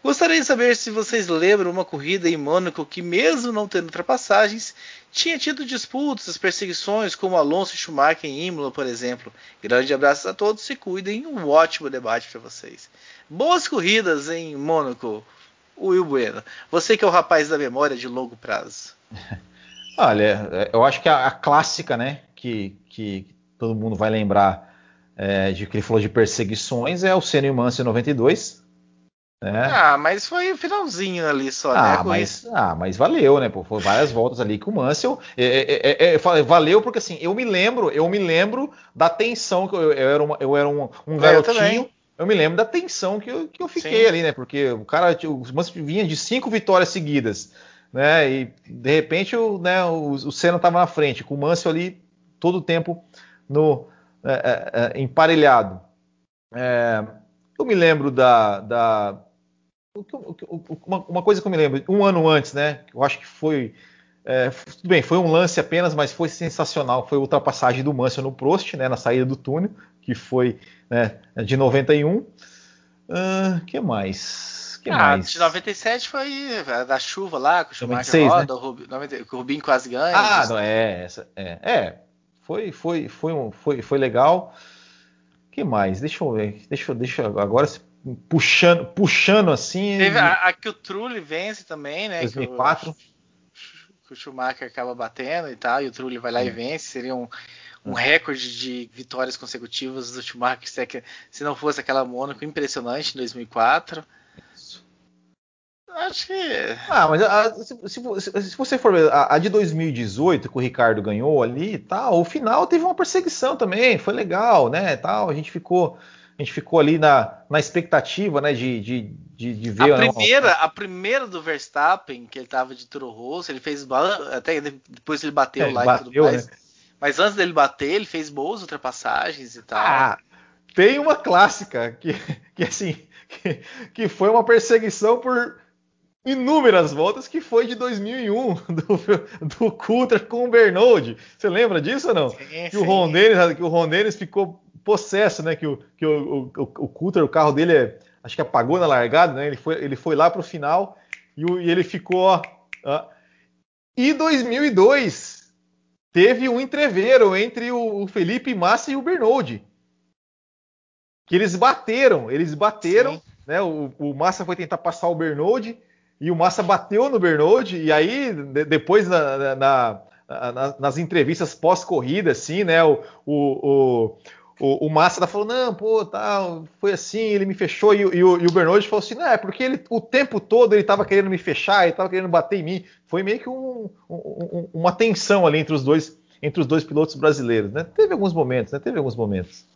Gostaria de saber se vocês lembram uma corrida em Mônaco que, mesmo não tendo ultrapassagens, tinha tido disputas, perseguições, como Alonso e Schumacher em Imola, por exemplo. Grande abraço a todos e cuidem. Um ótimo debate para vocês. Boas corridas em Mônaco, Will Bueno. Você que é o rapaz da memória de longo prazo. Olha, é, eu acho que a, a clássica, né, que, que, todo mundo vai lembrar é, de que ele falou de perseguições é o Senna e o Mansell 92. Né? Ah, mas foi o finalzinho ali só, né, ah, né? Mas, ah, mas valeu, né? Pô, foi várias voltas ali com o Mansell. É, é, é, é valeu porque assim, eu me lembro, eu me lembro da tensão que eu, eu era, uma, eu era um, um garotinho. Eu, eu, me lembro da tensão que eu, que eu fiquei Sim. ali, né? Porque o cara, o Mansell vinha de cinco vitórias seguidas né? E de repente o, né, o, o Senna estava na frente, com o Mansell ali todo o tempo no é, é, emparelhado. eu me lembro da, da uma, uma, coisa que eu me lembro, um ano antes, né? Eu acho que foi. É, tudo bem, foi um lance apenas, mas foi sensacional. Foi a ultrapassagem do Mansell no Prost, né, na saída do túnel, que foi né, de 91. O uh, que mais? Que ah, mais? de 97 foi da chuva lá, com o Schumacher 96, roda, né? o, Rubinho, o Rubinho quase ganha. Ah, não, é, essa, é, é, foi, foi, foi, um, foi, foi legal. que mais? Deixa eu ver, deixa, deixa agora puxando, puxando assim. Teve a, a que o Trulli vence também, né? 2004. Que o, que o Schumacher acaba batendo e tal, e o Trulli vai lá é. e vence. Seria um, um recorde de vitórias consecutivas do Schumacher, se não fosse aquela Mônaco impressionante em 2004. Acho que. Ah, mas a, se, se, se, você for ver a, a, de 2018, que o Ricardo ganhou ali e tal, o final teve uma perseguição também, foi legal, né? Tal, a gente ficou a gente ficou ali na, na expectativa, né, de, de, de, de ver. A né, primeira, a primeira do Verstappen, que ele tava de Toro Rosso, ele fez até depois ele bateu é, lá bateu, e tudo mais. Né? Mas antes dele bater, ele fez boas ultrapassagens e tal. Ah, tem uma clássica que, que assim, que, que foi uma perseguição por inúmeras voltas que foi de 2001 do, do Coulter com o Bernold. Você lembra disso ou não? Sim, que o Ron Dennis, que o Ron Dennis ficou possesso, né? Que o, que o, o, o Coulter, o carro dele, é, acho que apagou na largada, né? Ele foi, ele foi lá para o final e, o, e, ele ficou. Ó, ó. E 2002 teve um entreveiro entre o, Felipe Massa e o Bernold. Que eles bateram, eles bateram, Sim. né? O, o Massa foi tentar passar o Bernold e o Massa bateu no Bernold, e aí de, depois na, na, na, nas entrevistas pós-corrida, assim, né? O, o, o, o Massa tá falando, não, pô, tá, foi assim, ele me fechou, e, e, o, e o Bernard falou assim, não, é porque ele, o tempo todo ele tava querendo me fechar, ele tava querendo bater em mim. Foi meio que um, um, uma tensão ali entre os dois, entre os dois pilotos brasileiros, né? Teve alguns momentos, né? Teve alguns momentos.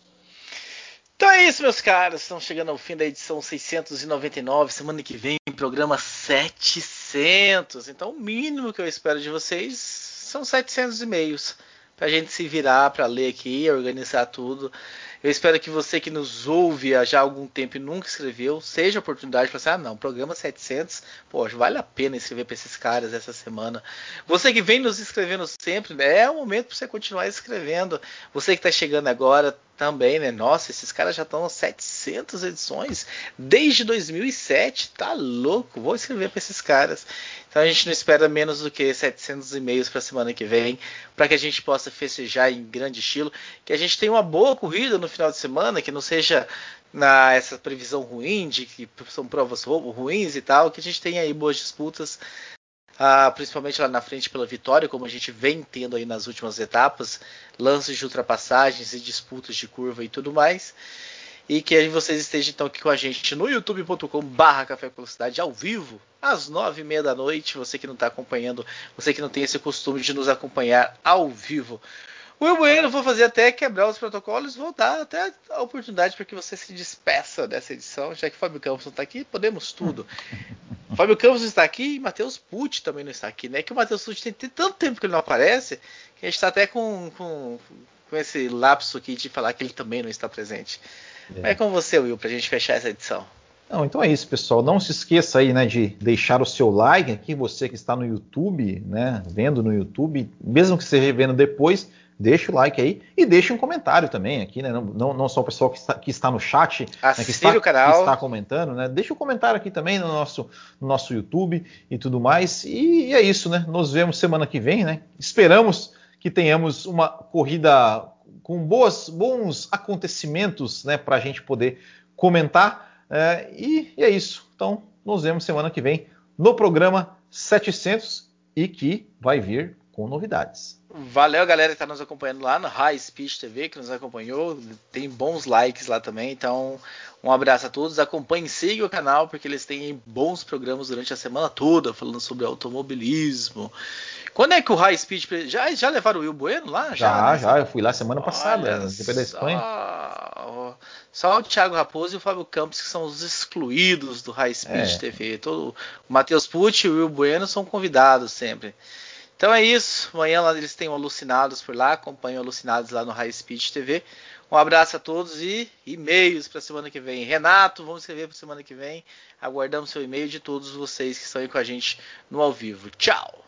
Então é isso, meus caros. Estamos chegando ao fim da edição 699. Semana que vem, programa 700. Então, o mínimo que eu espero de vocês são 700 e-mails para a gente se virar para ler aqui, organizar tudo. Eu espero que você que nos ouve há já algum tempo e nunca escreveu, seja a oportunidade para assim, ah, não, programa 700, poxa, vale a pena escrever para esses caras essa semana. Você que vem nos escrevendo sempre, é o momento para você continuar escrevendo. Você que está chegando agora, também, né? Nossa, esses caras já estão 700 edições desde 2007, tá louco? Vou escrever para esses caras. Então a gente não espera menos do que 700 e-mails para semana que vem, para que a gente possa festejar em grande estilo, que a gente tenha uma boa corrida no final de semana, que não seja na essa previsão ruim de que são provas ruins e tal, que a gente tenha aí boas disputas ah, principalmente lá na frente pela vitória, como a gente vem tendo aí nas últimas etapas, lances de ultrapassagens e disputas de curva e tudo mais. E que vocês estejam então aqui com a gente no youtube.com barra Café Velocidade ao vivo, às nove e meia da noite. Você que não está acompanhando, você que não tem esse costume de nos acompanhar ao vivo. Will Bueno, vou fazer até quebrar os protocolos, vou dar até a oportunidade para que você se despeça dessa edição, já que Fábio Campos não está aqui, podemos tudo. Fábio Campos está aqui e Matheus Pucci também não está aqui, né? Que o Matheus Pucci tem, tem, tanto tempo que ele não aparece que a gente está até com, com, com, esse lapso aqui de falar que ele também não está presente. É, é com você, Will, para a gente fechar essa edição. Não, então é isso, pessoal. Não se esqueça aí, né, de deixar o seu like aqui, você que está no YouTube, né, vendo no YouTube, mesmo que esteja vendo depois, deixa o like aí e deixe um comentário também aqui, né? Não, não, não só o pessoal que está, que está no chat, né, que, está, que está comentando, né? Deixa um comentário aqui também no nosso, no nosso YouTube e tudo mais. E, e é isso, né? Nos vemos semana que vem, né? Esperamos que tenhamos uma corrida com boas, bons acontecimentos, né? Para a gente poder comentar. É, e, e é isso. Então, nos vemos semana que vem no programa 700 e que vai vir com novidades. Valeu, galera que está nos acompanhando lá no High Speed TV, que nos acompanhou. Tem bons likes lá também. Então, um abraço a todos. Acompanhem, sigam o canal, porque eles têm bons programas durante a semana toda, falando sobre automobilismo. Quando é que o High Speed. Já, já levaram o Will Bueno lá? Já, já. Né? já eu fui lá semana passada, depois da Espanha. Só o Thiago Raposo e o Fábio Campos, que são os excluídos do High Speed é. TV. Todo, o Matheus Pucci e o Will Bueno são convidados sempre. Então é isso. Amanhã eles têm o Alucinados por lá. Acompanhem Alucinados lá no High Speed TV. Um abraço a todos e e-mails para semana que vem. Renato, vamos escrever para semana que vem. Aguardamos seu e-mail de todos vocês que estão aí com a gente no ao vivo. Tchau!